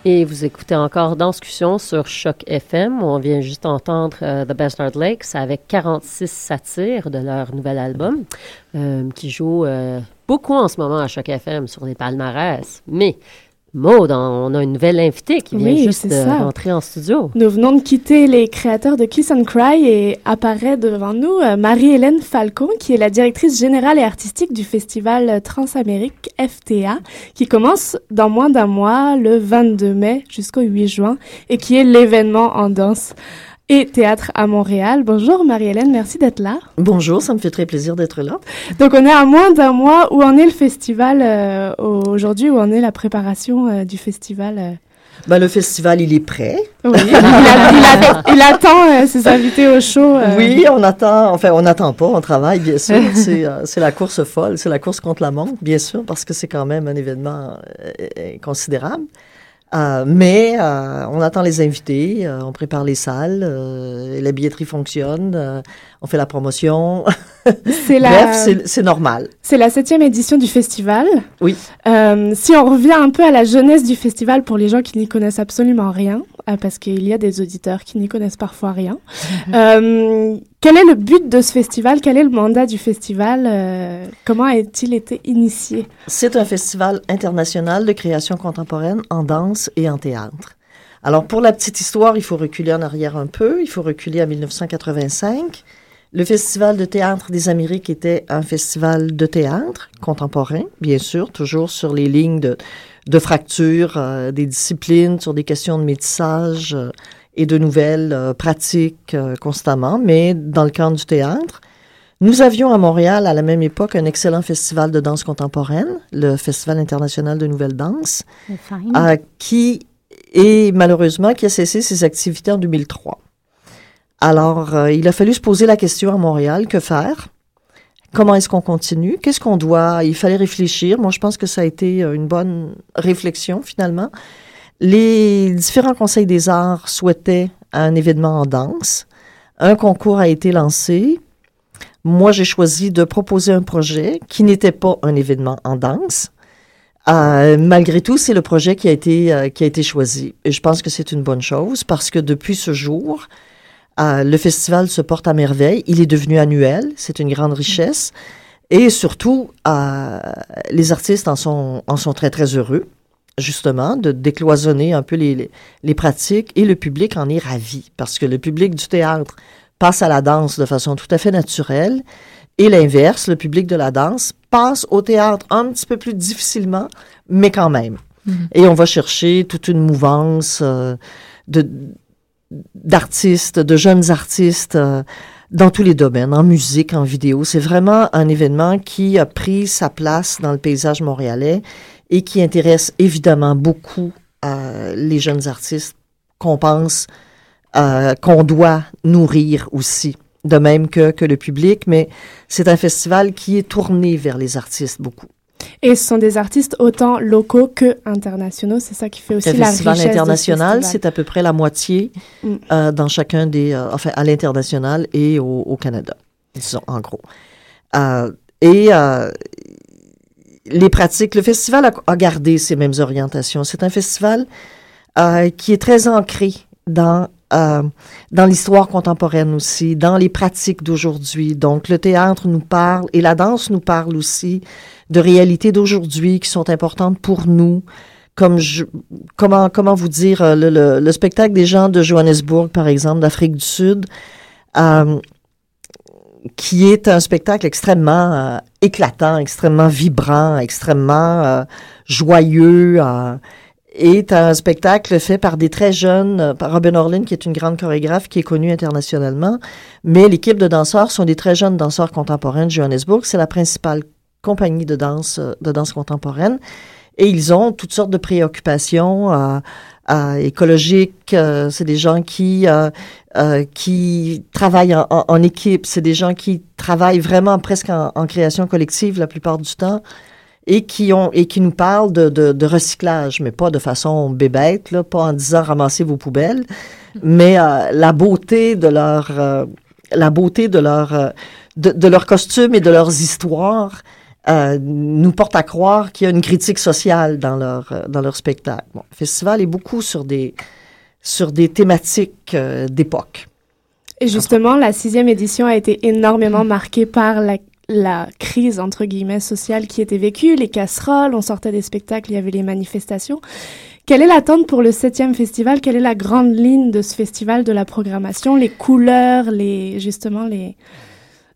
Et vous écoutez encore Danscussion sur Choc FM. On vient juste entendre euh, The Lakes avec 46 satires de leur nouvel album euh, qui joue euh, beaucoup en ce moment à Choc FM sur les palmarès. Mais Maud, on a une nouvelle invitée qui vient Oui, juste de rentrer en studio. Nous venons de quitter les créateurs de Kiss and Cry et apparaît devant nous euh, Marie-Hélène Falcon, qui est la directrice générale et artistique du festival Transamérique FTA, qui commence dans moins d'un mois, le 22 mai jusqu'au 8 juin, et qui est l'événement en danse et théâtre à Montréal. Bonjour Marie-Hélène, merci d'être là. Bonjour, ça me fait très plaisir d'être là. Donc on est à moins d'un mois. Où en est le festival euh, aujourd'hui? Où en est la préparation euh, du festival euh? Ben, le festival, il est prêt. Oui, il, a- il a- il attend euh, ses invités au show. euh. Oui, on attend, enfin, on n'attend pas, on travaille, bien sûr. c'est, euh, la course folle, c'est la course contre la montre, bien sûr, parce que c'est quand même un événement considérable. Euh, mais euh, on attend les invités, euh, on prépare les salles, euh, la billetterie fonctionne, euh, on fait la promotion. C'est la- Bref, c'est, c'est normal. C'est la septième édition du festival. Oui. Euh, si on revient un peu à la jeunesse du festival pour les gens qui n'y connaissent absolument rien, parce qu'il y a des auditeurs qui n'y connaissent parfois rien, euh, quel est le but de ce festival? Quel est le mandat du festival? Euh, Comment a-t-il été initié? C'est un festival international de création contemporaine en danse et en théâtre. Alors, pour la petite histoire, il faut reculer en arrière un peu. Il faut reculer à 1985. Le Festival de théâtre des Amériques était un festival de théâtre contemporain, bien sûr, toujours sur les lignes de, de fracture euh, des disciplines, sur des questions de métissage euh, et de nouvelles euh, pratiques euh, constamment, mais dans le cadre du théâtre. Nous avions à Montréal, à la même époque, un excellent festival de danse contemporaine, le Festival international de nouvelle danse, euh, qui est malheureusement qui a cessé ses activités en 2003. Alors, euh, il a fallu se poser la question à Montréal, que faire? Comment est-ce qu'on continue? Qu'est-ce qu'on doit? Il fallait réfléchir. Moi, je pense que ça a été euh, une bonne réflexion finalement. Les différents conseils des arts souhaitaient un événement en danse. Un concours a été lancé. Moi, j'ai choisi de proposer un projet qui n'était pas un événement en danse. Euh, malgré tout, c'est le projet qui a été qui a été choisi. Et je pense que c'est une bonne chose parce que depuis ce jour, euh, le festival se porte à merveille. Il est devenu annuel. C'est une grande richesse. Et surtout, euh, les artistes en sont, en sont très, très heureux, justement, de décloisonner un peu les, les, les pratiques. Et le public en est ravi parce que le public du théâtre passe à la danse de façon tout à fait naturelle. Et l'inverse, le public de la danse passe au théâtre un petit peu plus difficilement, mais quand même. Mhm. Et on va chercher toute une mouvance euh, de d'artistes, de jeunes artistes euh, dans tous les domaines, en musique, en vidéo. C'est vraiment un événement qui a pris sa place dans le paysage montréalais et qui intéresse évidemment beaucoup euh, les jeunes artistes qu'on pense euh, qu'on doit nourrir aussi, de même que, que le public, mais c'est un festival qui est tourné vers les artistes beaucoup. Et ce sont des artistes autant locaux que internationaux. C'est ça qui fait aussi la festival richesse international, c'est à peu près la moitié Mm. euh, dans chacun des, euh, enfin à l'international et au, au Canada, disons en gros. Euh, et les pratiques, le festival a, a gardé ces mêmes orientations. C'est un festival qui est très ancré dans euh, dans l'histoire contemporaine aussi, dans les pratiques d'aujourd'hui. Donc, le théâtre nous parle et la danse nous parle aussi de réalités d'aujourd'hui qui sont importantes pour nous. Comme je, comment comment vous dire euh, le, le, le spectacle des gens de Johannesburg, par exemple, d'Afrique du Sud, euh, qui est un spectacle extrêmement euh, éclatant, extrêmement vibrant, extrêmement joyeux. est un spectacle fait par des très jeunes, par Robin Orlin, qui est une grande chorégraphe qui est connue internationalement. Mais l'équipe de danseurs sont des très jeunes danseurs contemporains de Johannesburg. C'est la principale compagnie de danse, de danse contemporaine. Et ils ont toutes sortes de préoccupations euh, euh, écologiques. euh, c'est des gens qui euh, euh, qui travaillent en, en- équipe. C'est des gens qui travaillent vraiment presque en, en création collective la plupart du temps et qui ont et qui nous parlent de, de, de recyclage, mais pas de façon bébête, là, pas en disant ramassez vos poubelles, mais euh, la beauté de leur la beauté de leur de, de leurs costumes et de leurs histoires euh, nous portent à croire qu'il y a une critique sociale dans leur, euh, dans leur spectacle. Le festival est beaucoup sur des, sur des thématiques euh, d'époque. Et justement, la sixième édition a été énormément marquée par la, la crise, entre guillemets, sociale qui était vécue, les casseroles, on sortait des spectacles, il y avait les manifestations. Quelle est l'attente pour le septième festival? Quelle est la grande ligne de ce festival, de la programmation, les couleurs, les justement les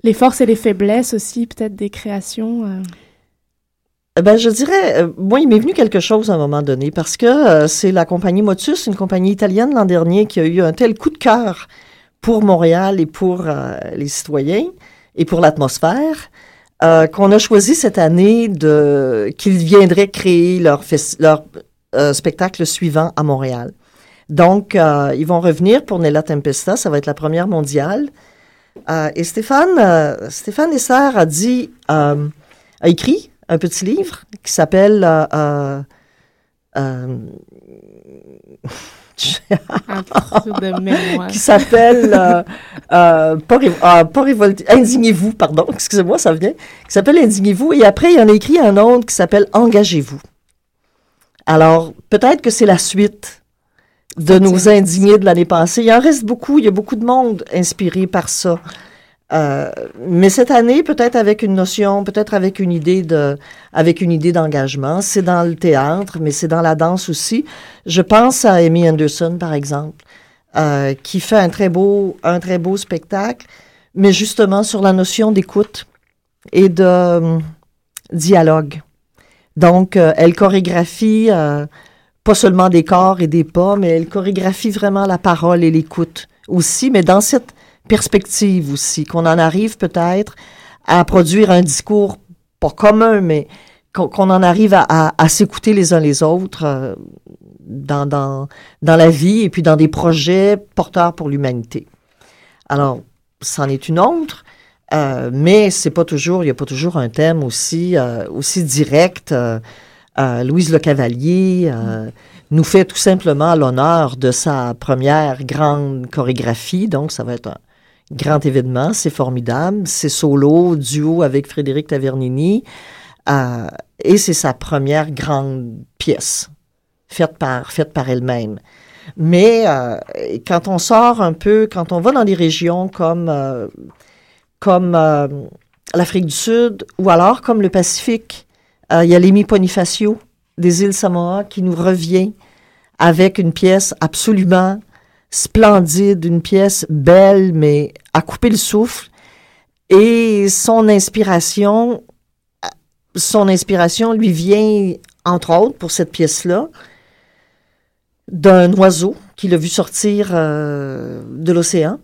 les forces et les faiblesses aussi, peut-être des créations euh? Eh Ben, je dirais, euh, moi, il m'est venu quelque chose à un moment donné parce que euh, c'est la compagnie Motus, une compagnie italienne l'an dernier, qui a eu un tel coup de cœur pour Montréal et pour les citoyens et pour l'atmosphère qu'on a choisi cette année qu'ils viendraient créer leur, leur spectacle suivant à Montréal. Donc, ils vont revenir pour Nella Tempesta, ça va être la première mondiale. Euh, et Stéphane, euh, Stéphane Esser a dit, euh, a écrit un petit livre qui s'appelle qui s'appelle pas révolté, indignez-vous, pardon, excusez-moi, ça vient, qui s'appelle indignez-vous. Et après, il en a écrit un autre qui s'appelle engagez-vous. Alors, peut-être que c'est la suite de nos indignés de l'année passée. Il en reste beaucoup, il y a beaucoup de monde inspiré par ça. Euh, mais cette année, peut-être avec une notion, peut-être avec une idée de, avec une idée d'engagement. C'est dans le théâtre, mais c'est dans la danse aussi. Je pense à Amy Anderson, par exemple, euh, qui fait un très beau, un très beau spectacle, mais justement sur la notion d'écoute et de euh, dialogue. Donc, euh, elle chorégraphie euh, pas seulement des corps et des pas, mais elle chorégraphie vraiment la parole et l'écoute aussi, mais dans cette perspective aussi, qu'on en arrive peut-être à produire un discours pas commun, mais qu'on en arrive à, s'écouter les uns les autres euh, dans, dans, dans la vie et puis dans des projets porteurs pour l'humanité. Alors, c'en est une autre, euh, mais c'est pas toujours, il n'y a pas toujours un thème aussi, euh, aussi direct. Louise Le Cavalier euh, nous fait tout simplement l'honneur de sa première grande chorégraphie. Donc, ça va être un grand événement. C'est formidable. C'est solo, duo avec Frédéric Tavernini. Euh, et c'est sa première grande pièce, faite par, faite par elle-même. Mais euh, quand on sort un peu, quand on va dans des régions comme, comme l'Afrique du Sud ou alors comme le Pacifique, euh, il y a Lémi Bonifacio des îles Samoa qui nous revient avec une pièce absolument splendide, une pièce belle, mais à couper le souffle. Et son inspiration, son inspiration lui vient, entre autres, pour cette pièce-là, d'un oiseau qu'il a vu sortir euh, de l'océan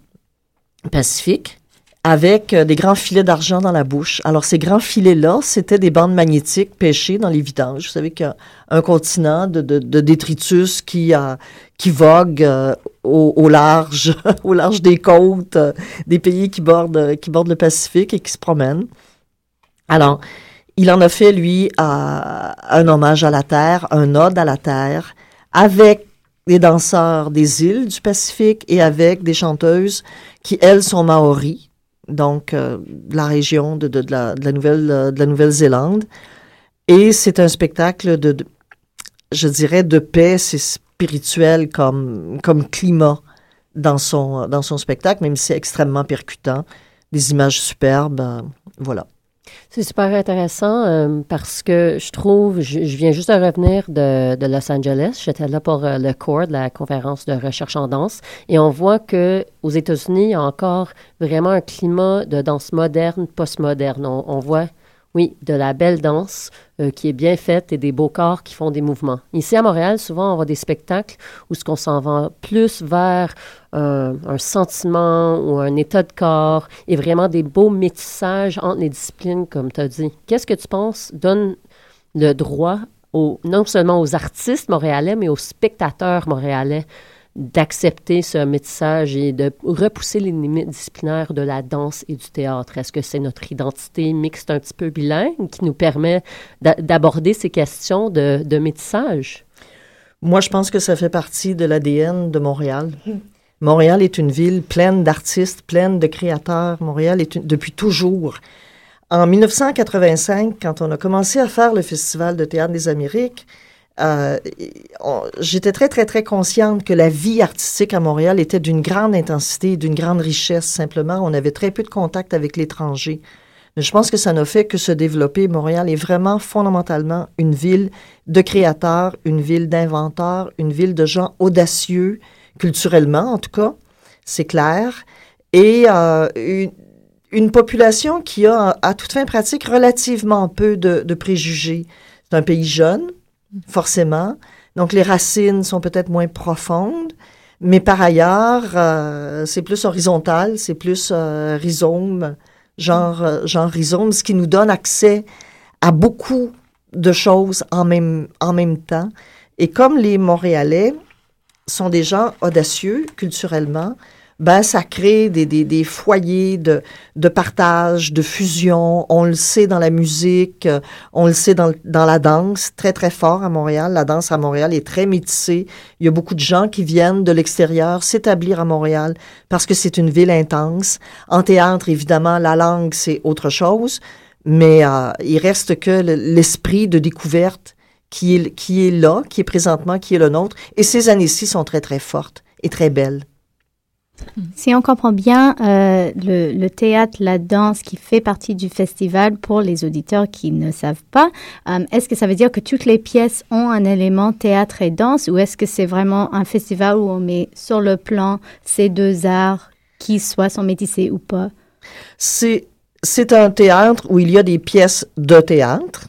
Pacifique avec euh, des grands filets d'argent dans la bouche. Alors, ces grands filets-là, c'était des bandes magnétiques pêchées dans les vidanges. Vous savez qu'il y a un continent de, de, de détritus qui, qui vogue euh, au, au, large, au large des côtes, euh, des pays qui bordent, qui bordent le Pacifique et qui se promènent. Alors, il en a fait, lui, un hommage à la Terre, un ode à la Terre, avec des danseurs des îles du Pacifique et avec des chanteuses qui, elles, sont maoris donc euh, la région de, de, de, la, de la, Nouvelle, euh, de la Nouvelle-Zélande. Et c'est un spectacle de, de, je dirais, de paix, c'est spirituel comme, comme climat dans son, dans son spectacle, même si c'est extrêmement percutant, des images superbes, euh, voilà. C'est super intéressant euh, parce que je trouve, je, viens juste de revenir de, de Los Angeles. J'étais là pour euh, le CORE, la conférence de recherche en danse, et on voit que aux États-Unis, il y a encore vraiment un climat de danse moderne, postmoderne. On voit oui, de la belle danse euh, qui est bien faite et des beaux corps qui font des mouvements. Ici à Montréal, souvent on voit des spectacles où ce qu'on s'en va plus vers euh, un sentiment ou un état de corps et vraiment des beaux métissages entre les disciplines, comme tu as dit. Qu'est-ce que tu penses? Donne le droit non seulement aux artistes montréalais, mais aux spectateurs montréalais d'accepter ce métissage et de repousser les limites disciplinaires de la danse et du théâtre? Est-ce que c'est notre identité mixte un petit peu bilingue qui nous permet d'aborder ces questions de, métissage? Moi, je pense que ça fait partie de l'ADN de Montréal. Montréal est une ville pleine d'artistes, pleine de créateurs. Montréal est depuis toujours en 1985, quand on a commencé à faire le Festival de théâtre des Amériques, euh, j'étais très, très, très consciente que la vie artistique à Montréal était d'une grande intensité, d'une grande richesse. Simplement, on avait très peu de contact avec l'étranger. Mais je pense que ça n'a fait que se développer. Montréal est vraiment fondamentalement une ville de créateurs, une ville d'inventeurs, une ville de gens audacieux, culturellement en tout cas, c'est clair, et euh, une, population qui a, à toute fin pratique, relativement peu de préjugés. C'est un pays jeune, forcément, donc les racines sont peut-être moins profondes, mais par ailleurs, euh, c'est plus horizontal, c'est plus euh, rhizome, genre, euh, genre rhizome, ce qui nous donne accès à beaucoup de choses en même, en même temps. Et comme les Montréalais sont des gens audacieux culturellement, ben, ça crée des, des, des foyers de, de, partage, de fusion. On le sait dans la musique, euh, on le sait dans, dans la danse, très, très fort à Montréal. La danse à Montréal est très métissée. Il y a beaucoup de gens qui viennent de l'extérieur s'établir à Montréal parce que c'est une ville intense. En théâtre, évidemment, la langue, c'est autre chose, mais euh, il reste que l'esprit de découverte qui est, qui est là, qui est présentement, qui est le nôtre. Et ces années-ci sont très, très fortes et très belles. Si on comprend bien euh, le, théâtre, la danse qui fait partie du festival pour les auditeurs qui ne savent pas, euh, est-ce que ça veut dire que toutes les pièces ont un élément théâtre et danse ou est-ce que c'est vraiment un festival où on met sur le plan ces deux arts qui soit sont métissés ou pas? C'est, c'est un théâtre où il y a des pièces de théâtre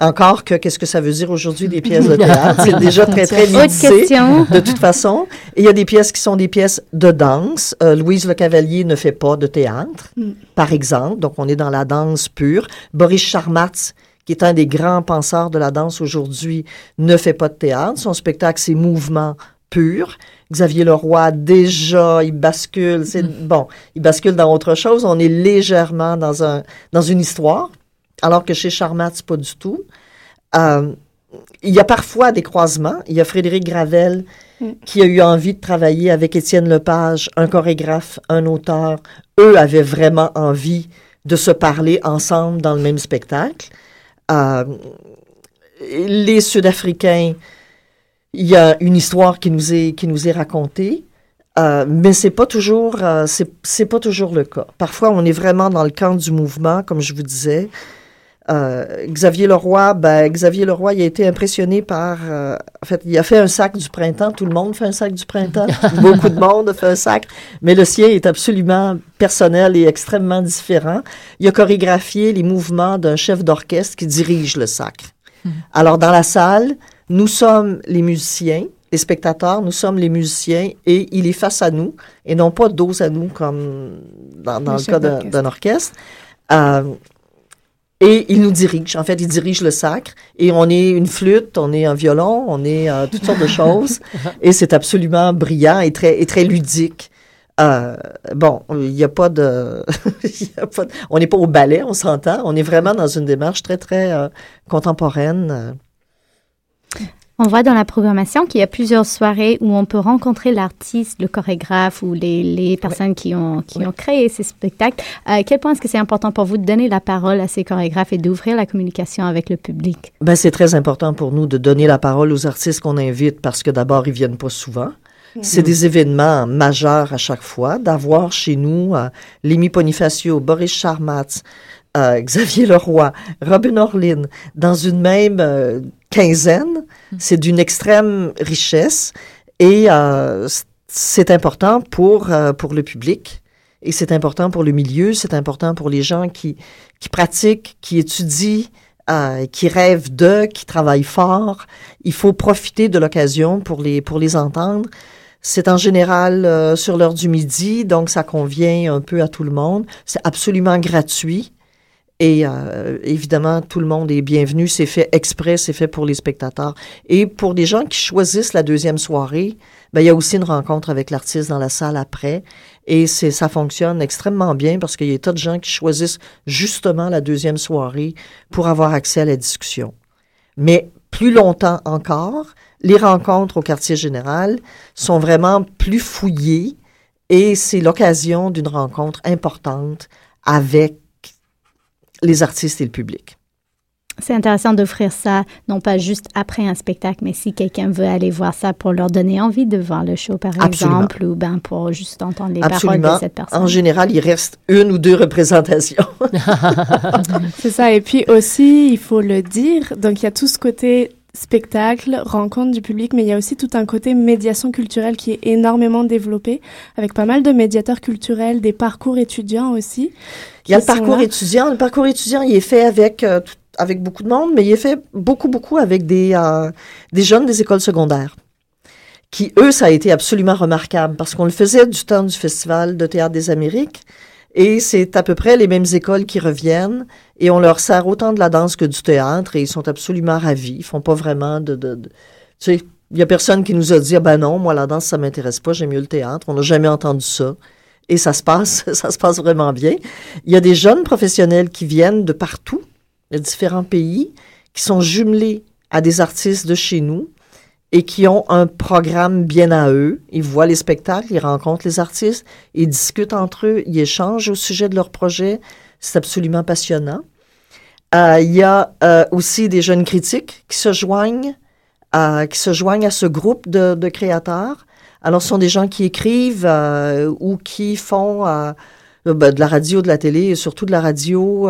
encore que, qu'est-ce que ça veut dire aujourd'hui des pièces de théâtre? C'est déjà très, très limité, de toute façon. Et il y a des pièces qui sont des pièces de danse. Euh, Louise Le Cavalier ne fait pas de théâtre, mm. par exemple. Donc, on est dans la danse pure. Boris Charmatz, qui est un des grands penseurs de la danse aujourd'hui, ne fait pas de théâtre. Son spectacle, c'est mouvement pur. Xavier Leroy, déjà, il bascule. C'est, mm. bon, il bascule dans autre chose. On est légèrement dans un, dans une histoire alors que chez Charmat, pas du tout. Euh, il y a parfois des croisements. Il y a Frédéric Gravel mm. qui a eu envie de travailler avec Étienne Lepage, un chorégraphe, un auteur. Eux avaient vraiment envie de se parler ensemble dans le même spectacle. Euh, les Sud-Africains, il y a une histoire qui nous est, qui nous est racontée. Euh, mais c'est pas toujours c'est pas toujours le cas. Parfois, on est vraiment dans le camp du mouvement, comme je vous disais. Euh, Xavier Leroy, ben, Xavier Leroy, il a été impressionné par. Euh, en fait, il a fait un sac du printemps. Tout le monde fait un sac du printemps. Beaucoup de monde fait un sac. Mais le sien est absolument personnel et extrêmement différent. Il a chorégraphié les mouvements d'un chef d'orchestre qui dirige le sac. Hmm. Alors, dans la salle, nous sommes les musiciens, les spectateurs, nous sommes les musiciens et il est face à nous et non pas dos à nous comme dans, dans le, cas d'un orchestre. Euh, et il nous dirige. En fait, il dirige le sacre. Et on est une flûte, on est un violon, on est euh, toutes sortes de choses. Et c'est absolument brillant et très, et très ludique. Euh, bon, il n'y a pas de, on n'est pas au ballet, on s'entend. On est vraiment dans une démarche très, très euh, contemporaine. On voit dans la programmation qu'il y a plusieurs soirées où on peut rencontrer l'artiste, le chorégraphe ou les, personnes qui, ont, qui ont créé ces spectacles. À euh, quel point est-ce que c'est important pour vous de donner la parole à ces chorégraphes et d'ouvrir la communication avec le public? Ben, c'est très important pour nous de donner la parole aux artistes qu'on invite parce que d'abord, ils viennent pas souvent. C'est des événements majeurs à chaque fois. D'avoir chez nous euh, Lémi Bonifacio, Boris Charmatz, euh, Xavier Leroy, Robin Orlin, dans une même euh, quinzaine, hmm. c'est d'une extrême richesse et euh, c'est important pour, euh, pour le public et c'est important pour le milieu, c'est important pour les gens qui, qui pratiquent, qui étudient, qui rêvent de, qui travaillent fort. Il faut profiter de l'occasion pour les, pour les entendre. C'est en général sur l'heure du midi, donc ça convient un peu à tout le monde. C'est absolument gratuit. Et euh, évidemment, tout le monde est bienvenu. C'est fait exprès, c'est fait pour les spectateurs. Et pour les gens qui choisissent la deuxième soirée, ben, il y a aussi une rencontre avec l'artiste dans la salle après. Et c'est, ça fonctionne extrêmement bien parce qu'il y a tas de gens qui choisissent justement la deuxième soirée pour avoir accès à la discussion. Mais plus longtemps encore, les rencontres au quartier général sont vraiment plus fouillées et c'est l'occasion d'une rencontre importante avec les artistes et le public. C'est intéressant d'offrir ça, non pas juste après un spectacle, mais si quelqu'un veut aller voir ça pour leur donner envie de voir le show, par Absolument. exemple, ou ben pour juste entendre les Absolument. paroles de cette personne. En général, il reste une ou deux représentations. C'est ça. Et puis aussi, il faut le dire, donc il y a tout ce côté spectacle, rencontre du public, mais il y a aussi tout un côté médiation culturelle qui est énormément développé, avec pas mal de médiateurs culturels, des parcours étudiants aussi. Il y a le parcours là. étudiant. Le parcours étudiant, il est fait avec, euh, tout- avec beaucoup de monde, mais il est fait beaucoup, beaucoup avec des, euh, des jeunes des écoles secondaires. Qui, eux, ça a été absolument remarquable parce qu'on le faisait du temps du Festival de théâtre des Amériques. Et c'est à peu près les mêmes écoles qui reviennent et on leur sert autant de la danse que du théâtre et ils sont absolument ravis. Ils font pas vraiment de, de, de- tu sais, il y a personne qui nous a dit, ah ben non, moi la danse ça m'intéresse pas, j'aime mieux le théâtre. On n'a jamais entendu ça. Et ça se passe, ça se passe vraiment bien. Il y a des jeunes professionnels qui viennent de partout, de différents pays, qui sont jumelés à des artistes de chez nous et qui ont un programme bien à eux. Ils voient les spectacles, ils rencontrent les artistes, ils discutent entre eux, ils échangent au sujet de leur projet. C'est absolument passionnant. Euh, il y a euh, aussi des jeunes critiques qui se joignent, euh, qui se joignent à ce groupe de, de créateurs. Alors, ce sont des gens qui écrivent euh, ou qui font euh, ben, de la radio, de la télé, et surtout de la radio,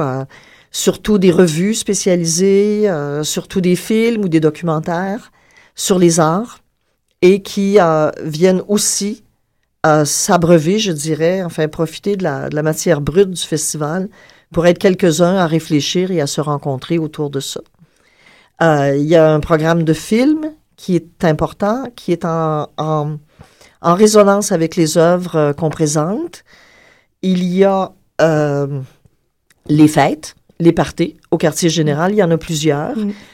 surtout des revues spécialisées, surtout des films ou des documentaires sur les arts et qui euh, viennent aussi euh, s'abreuver, je dirais, enfin profiter de la, matière brute du festival pour être quelques-uns à réfléchir et à se rencontrer autour de ça. Euh, Il y a un programme de film qui est important, qui est en, en, en résonance avec les œuvres qu'on présente. Il y a les fêtes, les parties au quartier général. Il y en a plusieurs.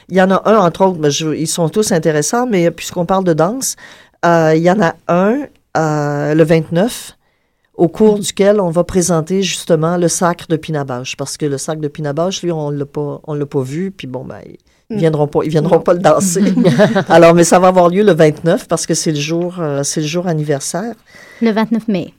Il y en a un, entre autres, mais je- ils sont tous intéressants, mais puisqu'on parle de danse, euh, il y en a un euh, le 29 au cours duquel on va présenter justement le sacre de Pinabache. Parce que le sacre de Pinabache, lui, on l'a pas, on l'a pas vu, puis bon, ben, ils Mm. viendront pas, ils viendront pas le danser. Alors, mais ça va avoir lieu le 29 parce que c'est le jour, euh, c'est le jour anniversaire. Le 29 mai.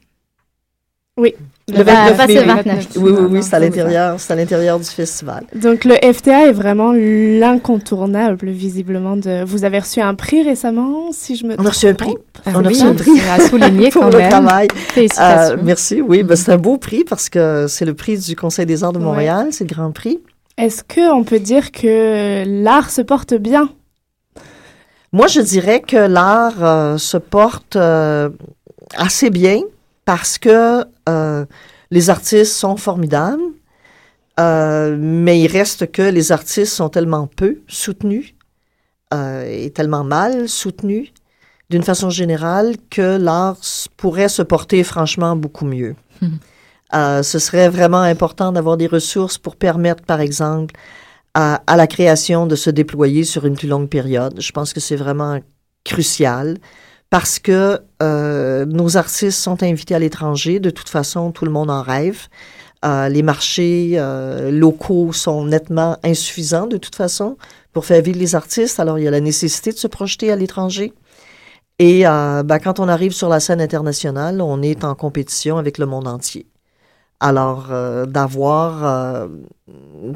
Oui. Le 29 pas mai, ce oui. 29. Oui, oui, oui, c'est à l'intérieur, c'est à l'intérieur du festival. Donc le FTA est vraiment l'incontournable, visiblement. De... Vous avez reçu un prix récemment, si je me On a reçu un prix. trompe? On a oui, reçu un prix. à souligner pour quand le même. travail. Félicitations. Euh, merci. Oui, ben, c'est un beau prix parce que c'est le prix du Conseil des arts de Ouais. Montréal, c'est le Grand Prix. Est-ce que on peut dire que l'art se porte bien? Moi, je dirais que l'art euh, se porte euh, assez bien parce que euh, les artistes sont formidables, euh, mais il reste que les artistes sont tellement peu soutenus euh, et tellement mal soutenus d'une façon générale que l'art pourrait se porter franchement beaucoup mieux. Euh, ce serait vraiment important d'avoir des ressources pour permettre, par exemple, à, à la création de se déployer sur une plus longue période. Je pense que c'est vraiment crucial parce que euh, nos artistes sont invités à l'étranger. De toute façon, tout le monde en rêve. Euh, les marchés euh, locaux sont nettement insuffisants de toute façon pour faire vivre les artistes. Alors, il y a la nécessité de se projeter à l'étranger. Et euh, ben, quand on arrive sur la scène internationale, on est en compétition avec le monde entier. Alors, euh, d'avoir, euh,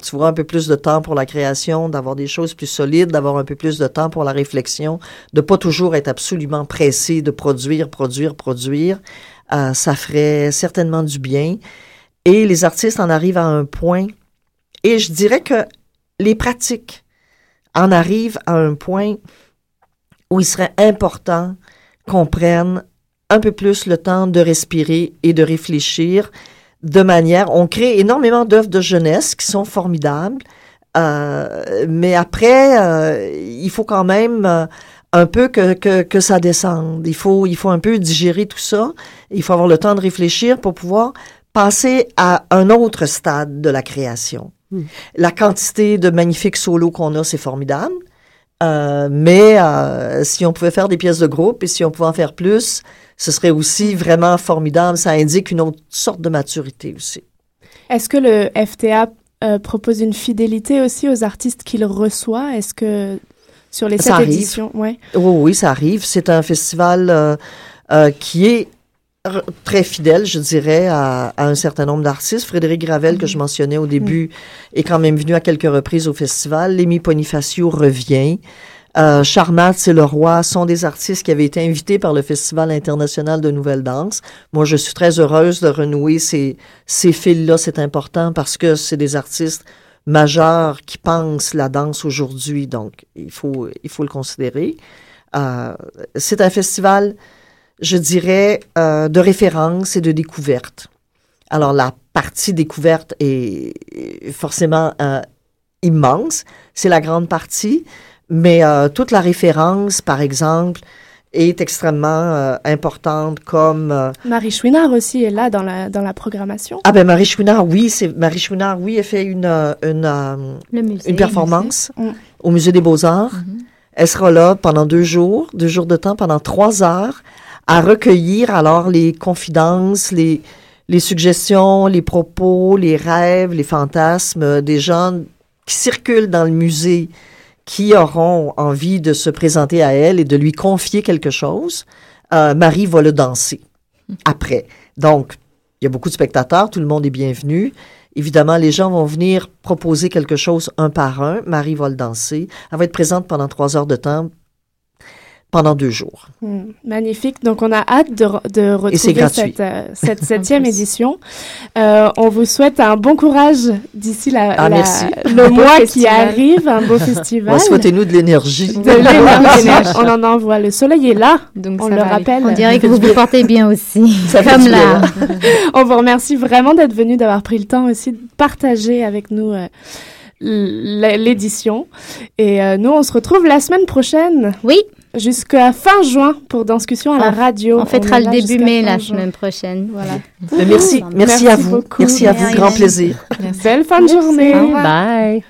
tu vois, un peu plus de temps pour la création, d'avoir des choses plus solides, d'avoir un peu plus de temps pour la réflexion, de pas toujours être absolument pressé de produire, produire, produire, euh, ça ferait certainement du bien. Et les artistes en arrivent à un point, et je dirais que les pratiques en arrivent à un point où il serait important qu'on prenne un peu plus le temps de respirer et de réfléchir de manière... On crée énormément d'œuvres de jeunesse qui sont formidables, euh, mais après, euh, il faut quand même euh, un peu que, que, que ça descende. Il faut, il faut un peu digérer tout ça. Il faut avoir le temps de réfléchir pour pouvoir passer à un autre stade de la création. La quantité de magnifiques solos qu'on a, c'est formidable. Euh, mais euh, si on pouvait faire des pièces de groupe et si on pouvait en faire plus, ce serait aussi vraiment formidable. Ça indique une autre sorte de maturité aussi. Est-ce que le FTA euh, propose une fidélité aussi aux artistes qu'il reçoit? Est-ce que sur les sept éditions, ouais. Oui, oui, ça arrive. C'est un festival qui est très fidèle, je dirais, à, à un certain nombre d'artistes. Frédéric Gravel, que je mentionnais au début, est quand même venu à quelques reprises au festival. Lémi Bonifacio revient. Euh, Charmat et Le Roi sont des artistes qui avaient été invités par le Festival international de nouvelle danse. Moi, je suis très heureuse de renouer ces, ces fils-là. C'est important parce que c'est des artistes majeurs qui pensent la danse aujourd'hui. Donc, il faut, il faut le considérer. Euh, c'est un festival, je dirais, euh, de référence et de découverte. Alors, la partie découverte est est forcément euh, immense. C'est la grande partie. Mais euh, toute la référence, par exemple, est extrêmement euh, importante comme... euh, Marie Chouinard aussi est là dans la, dans la programmation. ah ben Marie Chouinard, oui, c'est Marie Chouinard, oui, elle fait une une, euh, Le musée, une performance musée. Au musée des Beaux-Arts. Elle sera là pendant deux jours, deux jours de temps, pendant trois heures, à recueillir alors les confidences, les les suggestions, les propos, les rêves, les fantasmes des gens qui circulent dans le musée, qui auront envie de se présenter à elle et de lui confier quelque chose. Euh, Marie va le danser après. Donc, il y a beaucoup de spectateurs, tout le monde est bienvenu. Évidemment, les gens vont venir proposer quelque chose un par un. Marie va le danser. Elle va être présente pendant trois heures de temps, pendant deux jours. Mm, magnifique. Donc, on a hâte de, retrouver cette, euh, cette septième édition. Euh, on vous souhaite un bon courage d'ici la, Ah, la- merci. le mois qui festival. arrive, un beau festival. Ouais, Souhaitez-nous de l'énergie. De l'énergie. on en envoie. Le soleil est là. Donc on ça le aller. rappelle. On dirait que vous vous portez bien aussi. Ça Comme là. on vous remercie vraiment d'être venu, d'avoir pris le temps aussi de partager avec nous euh, l'édition. Et euh, nous, on se retrouve la semaine prochaine. Oui. Jusqu'à fin juin pour Discussion à la radio. On fêtera le début mai la semaine prochaine. Voilà. Merci, merci, à vous. beaucoup. Merci à vous. Grand plaisir. Belle fin de journée. Bye.